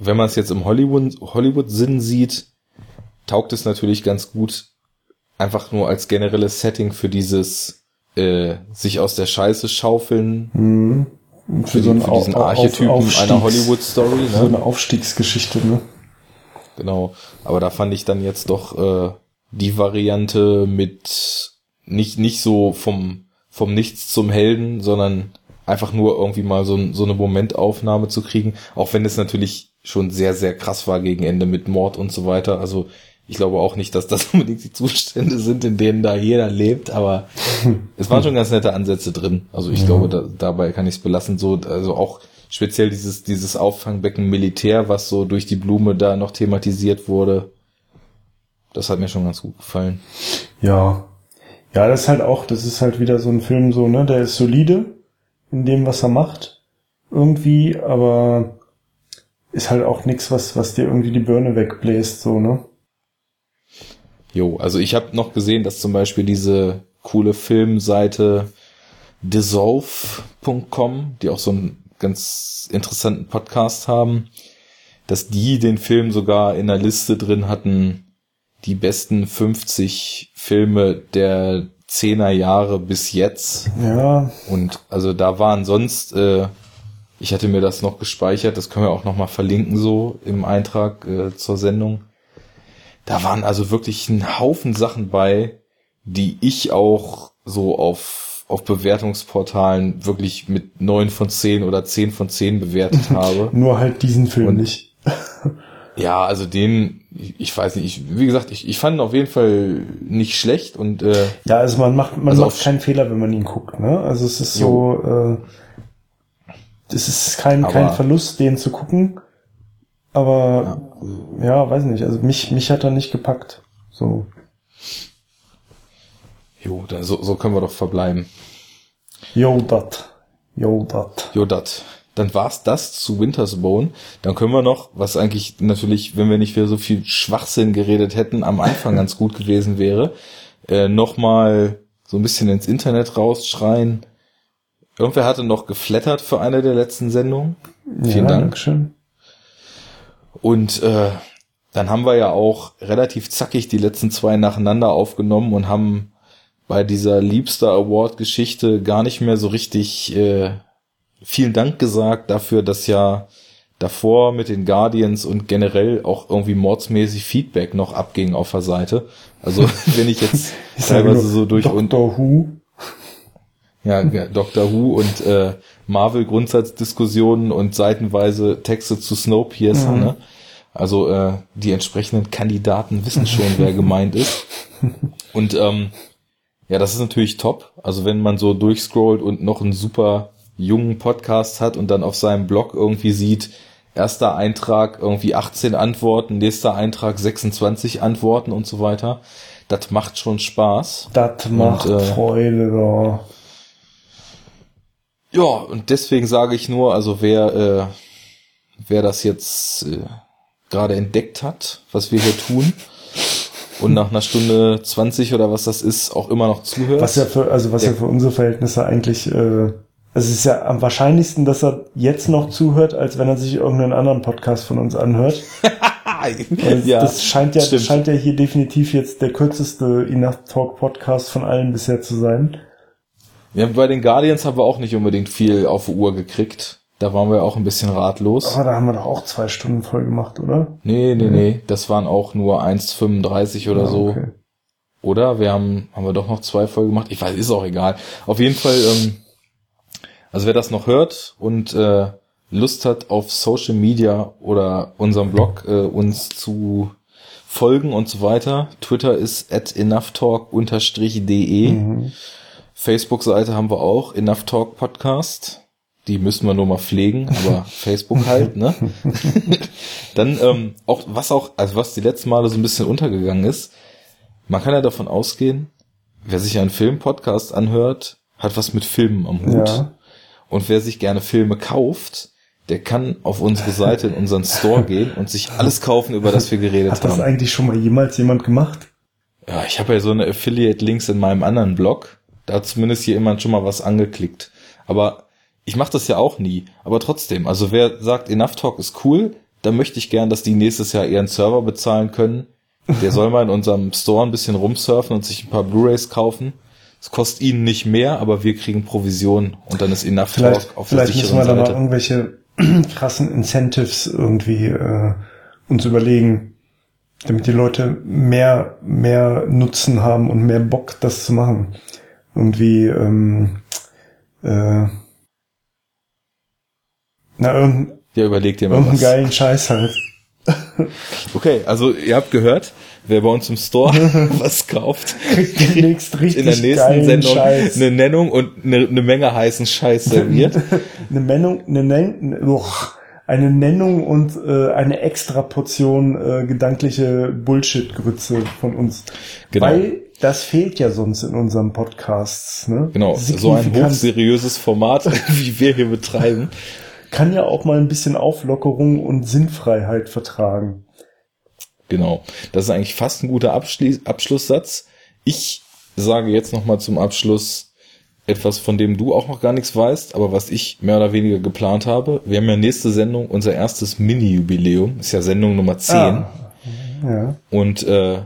wenn man es jetzt im Hollywood, Hollywood-Sinn sieht, taugt es natürlich ganz gut, einfach nur als generelles Setting für dieses äh, sich aus der Scheiße schaufeln. Mhm. Für, für, so einen, für diesen Archetypen auf, einer Hollywood-Story. Ne? So eine Aufstiegsgeschichte, ne? Genau. Aber da fand ich dann jetzt doch äh, die Variante mit nicht, nicht so vom, vom Nichts zum Helden, sondern einfach nur irgendwie mal so, so eine Momentaufnahme zu kriegen, auch wenn es natürlich schon sehr, sehr krass war gegen Ende mit Mord und so weiter. Also ich glaube auch nicht, dass das unbedingt die Zustände sind, in denen da jeder lebt, aber es waren schon ganz nette Ansätze drin. Also ich ja. glaube, da, dabei kann ich es belassen. So, also auch speziell dieses, dieses Auffangbecken Militär, was so durch die Blume da noch thematisiert wurde. Das hat mir schon ganz gut gefallen. Ja. Ja, das ist halt auch, das ist halt wieder so ein Film so, ne, der ist solide in dem, was er macht. Irgendwie, aber ist halt auch nix, was, was dir irgendwie die Birne wegbläst, so, ne? Jo, also ich habe noch gesehen, dass zum Beispiel diese coole Filmseite dissolve.com, die auch so einen ganz interessanten Podcast haben, dass die den Film sogar in der Liste drin hatten, die besten 50 Filme der 10er Jahre bis jetzt. Ja. Und also da waren sonst, äh, ich hatte mir das noch gespeichert, das können wir auch nochmal verlinken so im Eintrag äh, zur Sendung. Da waren also wirklich ein Haufen Sachen bei, die ich auch so auf, auf Bewertungsportalen wirklich mit neun von zehn oder zehn von zehn bewertet habe. Nur halt diesen Film Und, nicht. ja, also den, ich weiß nicht, ich, wie gesagt, ich, ich fand ihn auf jeden Fall nicht schlecht und äh, ja, also man macht man also macht keinen Fehler, wenn man ihn guckt, ne? Also es ist so, äh, es ist kein kein Verlust, den zu gucken. Aber ja. ja, weiß nicht. Also mich, mich hat er nicht gepackt. So. Jo, da, so, so können wir doch verbleiben. Jo, dat. Jo, dat. Jo, dat. Dann war's das zu Winter's Bone. Dann können wir noch, was eigentlich natürlich, wenn wir nicht für so viel Schwachsinn geredet hätten, am Anfang ganz gut gewesen wäre, äh, nochmal so ein bisschen ins Internet rausschreien. Irgendwer hatte noch geflattert für eine der letzten Sendungen. Vielen ja, Dank. Dankeschön. Und äh, dann haben wir ja auch relativ zackig die letzten zwei nacheinander aufgenommen und haben bei dieser Liebster Award Geschichte gar nicht mehr so richtig äh, vielen Dank gesagt dafür, dass ja davor mit den Guardians und generell auch irgendwie mordsmäßig Feedback noch abging auf der Seite. Also wenn ich jetzt teilweise so durch Dr. Who ja, Doctor Who und äh, Marvel Grundsatzdiskussionen und seitenweise Texte zu Snowpiercer, mhm. ne? Also äh, die entsprechenden Kandidaten wissen schon, wer gemeint ist. Und ähm, ja, das ist natürlich top. Also wenn man so durchscrollt und noch einen super jungen Podcast hat und dann auf seinem Blog irgendwie sieht, erster Eintrag irgendwie 18 Antworten, nächster Eintrag 26 Antworten und so weiter. Das macht schon Spaß. Das macht und, äh, Freude, ja. Ja, und deswegen sage ich nur, also wer, äh, wer das jetzt äh, gerade entdeckt hat, was wir hier tun, und nach einer Stunde 20 oder was das ist, auch immer noch zuhört. Was ja für, also was ja für unsere Verhältnisse eigentlich, äh, es ist ja am wahrscheinlichsten, dass er jetzt noch zuhört, als wenn er sich irgendeinen anderen Podcast von uns anhört. ja, das scheint ja, stimmt. scheint ja hier definitiv jetzt der kürzeste Enough Talk Podcast von allen bisher zu sein. Ja, bei den Guardians haben wir auch nicht unbedingt viel auf die Uhr gekriegt. Da waren wir auch ein bisschen ratlos. Aber da haben wir doch auch zwei Stunden voll gemacht, oder? Nee, nee, nee. Das waren auch nur 1,35 oder ah, so. Okay. Oder? Wir haben, haben wir doch noch zwei voll gemacht. Ich weiß, ist auch egal. Auf jeden Fall, ähm, also wer das noch hört und äh, Lust hat auf Social Media oder unserem Blog äh, uns zu folgen und so weiter. Twitter ist at enoughtalk-de. Mhm. Facebook-Seite haben wir auch, Enough Talk Podcast. Die müssen wir nur mal pflegen, aber Facebook halt, ne? Dann ähm, auch, was auch, also was die letzten Male so ein bisschen untergegangen ist, man kann ja davon ausgehen, wer sich einen Film-Podcast anhört, hat was mit Filmen am Hut. Ja. Und wer sich gerne Filme kauft, der kann auf unsere Seite in unseren Store gehen und sich alles kaufen, über das wir geredet Hat das haben. eigentlich schon mal jemals jemand gemacht? Ja, ich habe ja so eine Affiliate-Links in meinem anderen Blog. Da hat zumindest hier jemand schon mal was angeklickt. Aber ich mache das ja auch nie. Aber trotzdem, also wer sagt, Enough Talk ist cool, dann möchte ich gern, dass die nächstes Jahr ihren Server bezahlen können. Der soll mal in unserem Store ein bisschen rumsurfen und sich ein paar Blu-rays kaufen. Es kostet ihnen nicht mehr, aber wir kriegen Provision und dann ist Enough Vielleicht, Talk auf der vielleicht müssen wir sicheren da mal Seite. irgendwelche krassen Incentives irgendwie äh, uns überlegen, damit die Leute mehr, mehr Nutzen haben und mehr Bock, das zu machen. Irgendwie, ähm, äh, na, irgendeinen Ja, überleg dir mal irgendeinen was. geilen Scheiß halt. Okay, also ihr habt gehört, wer bei uns im Store was kauft, richtig in der nächsten Sendung Scheiß. eine Nennung und eine, eine Menge heißen Scheiß serviert. eine Nennung, eine, Nen uch, eine Nennung und äh, eine extra Portion äh, gedankliche Bullshit-Grütze von uns. Genau. Weil das fehlt ja sonst in unserem Podcasts. Ne? Genau, so ein hochseriöses Format, wie wir hier betreiben. kann ja auch mal ein bisschen Auflockerung und Sinnfreiheit vertragen. Genau. Das ist eigentlich fast ein guter Abschli Abschlusssatz. Ich sage jetzt nochmal zum Abschluss etwas, von dem du auch noch gar nichts weißt, aber was ich mehr oder weniger geplant habe. Wir haben ja nächste Sendung unser erstes Mini-Jubiläum. Ist ja Sendung Nummer 10. Ah. Ja. Und äh,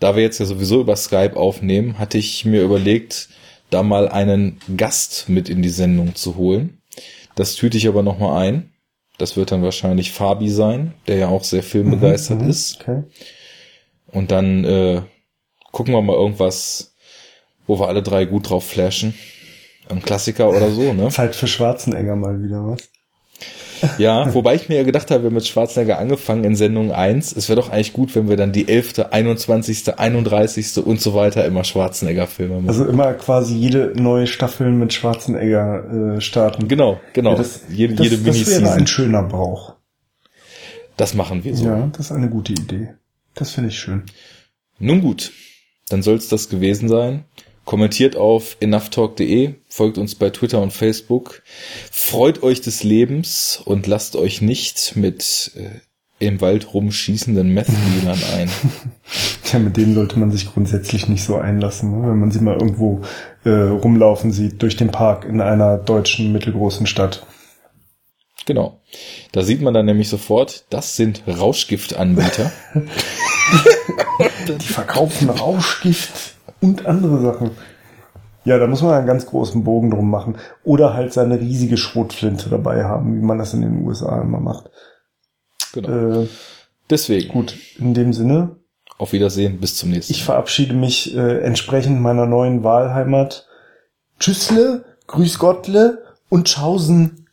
da wir jetzt ja sowieso über Skype aufnehmen, hatte ich mir überlegt, da mal einen Gast mit in die Sendung zu holen. Das tüte ich aber nochmal ein. Das wird dann wahrscheinlich Fabi sein, der ja auch sehr filmbegeistert Mhm, ist. Okay. Und dann äh, gucken wir mal irgendwas, wo wir alle drei gut drauf flashen. Ein Klassiker oder so, ne? Zeit für Schwarzenegger mal wieder, was? Ja, wobei ich mir ja gedacht habe, wir haben mit Schwarzenegger angefangen in Sendung 1. Es wäre doch eigentlich gut, wenn wir dann die 11., 21., 31. und so weiter immer Schwarzenegger-Filme machen. Also immer quasi jede neue Staffel mit Schwarzenegger äh, starten. genau, genau. Ja, das, jede das, jede das wäre ein schöner Brauch. Das machen wir so. Ja, das ist eine gute Idee. Das finde ich schön. Nun gut, dann soll es das gewesen sein. Kommentiert auf enoughtalk.de, folgt uns bei Twitter und Facebook, freut euch des Lebens und lasst euch nicht mit äh, im Wald rumschießenden Meth-Dealern ein. Tja, mit denen sollte man sich grundsätzlich nicht so einlassen, ne? wenn man sie mal irgendwo äh, rumlaufen sieht durch den Park in einer deutschen mittelgroßen Stadt. Genau. Da sieht man dann nämlich sofort, das sind Rauschgiftanbieter. Die verkaufen Rauschgift und andere Sachen. Ja, da muss man einen ganz großen Bogen drum machen. Oder halt seine riesige Schrotflinte dabei haben, wie man das in den USA immer macht. Genau. Äh, Deswegen, gut, in dem Sinne, auf Wiedersehen, bis zum nächsten Mal. ich verabschiede mich äh, entsprechend meiner neuen Wahlheimat. Tschüssle, Grüß Gottle und Tschaußen.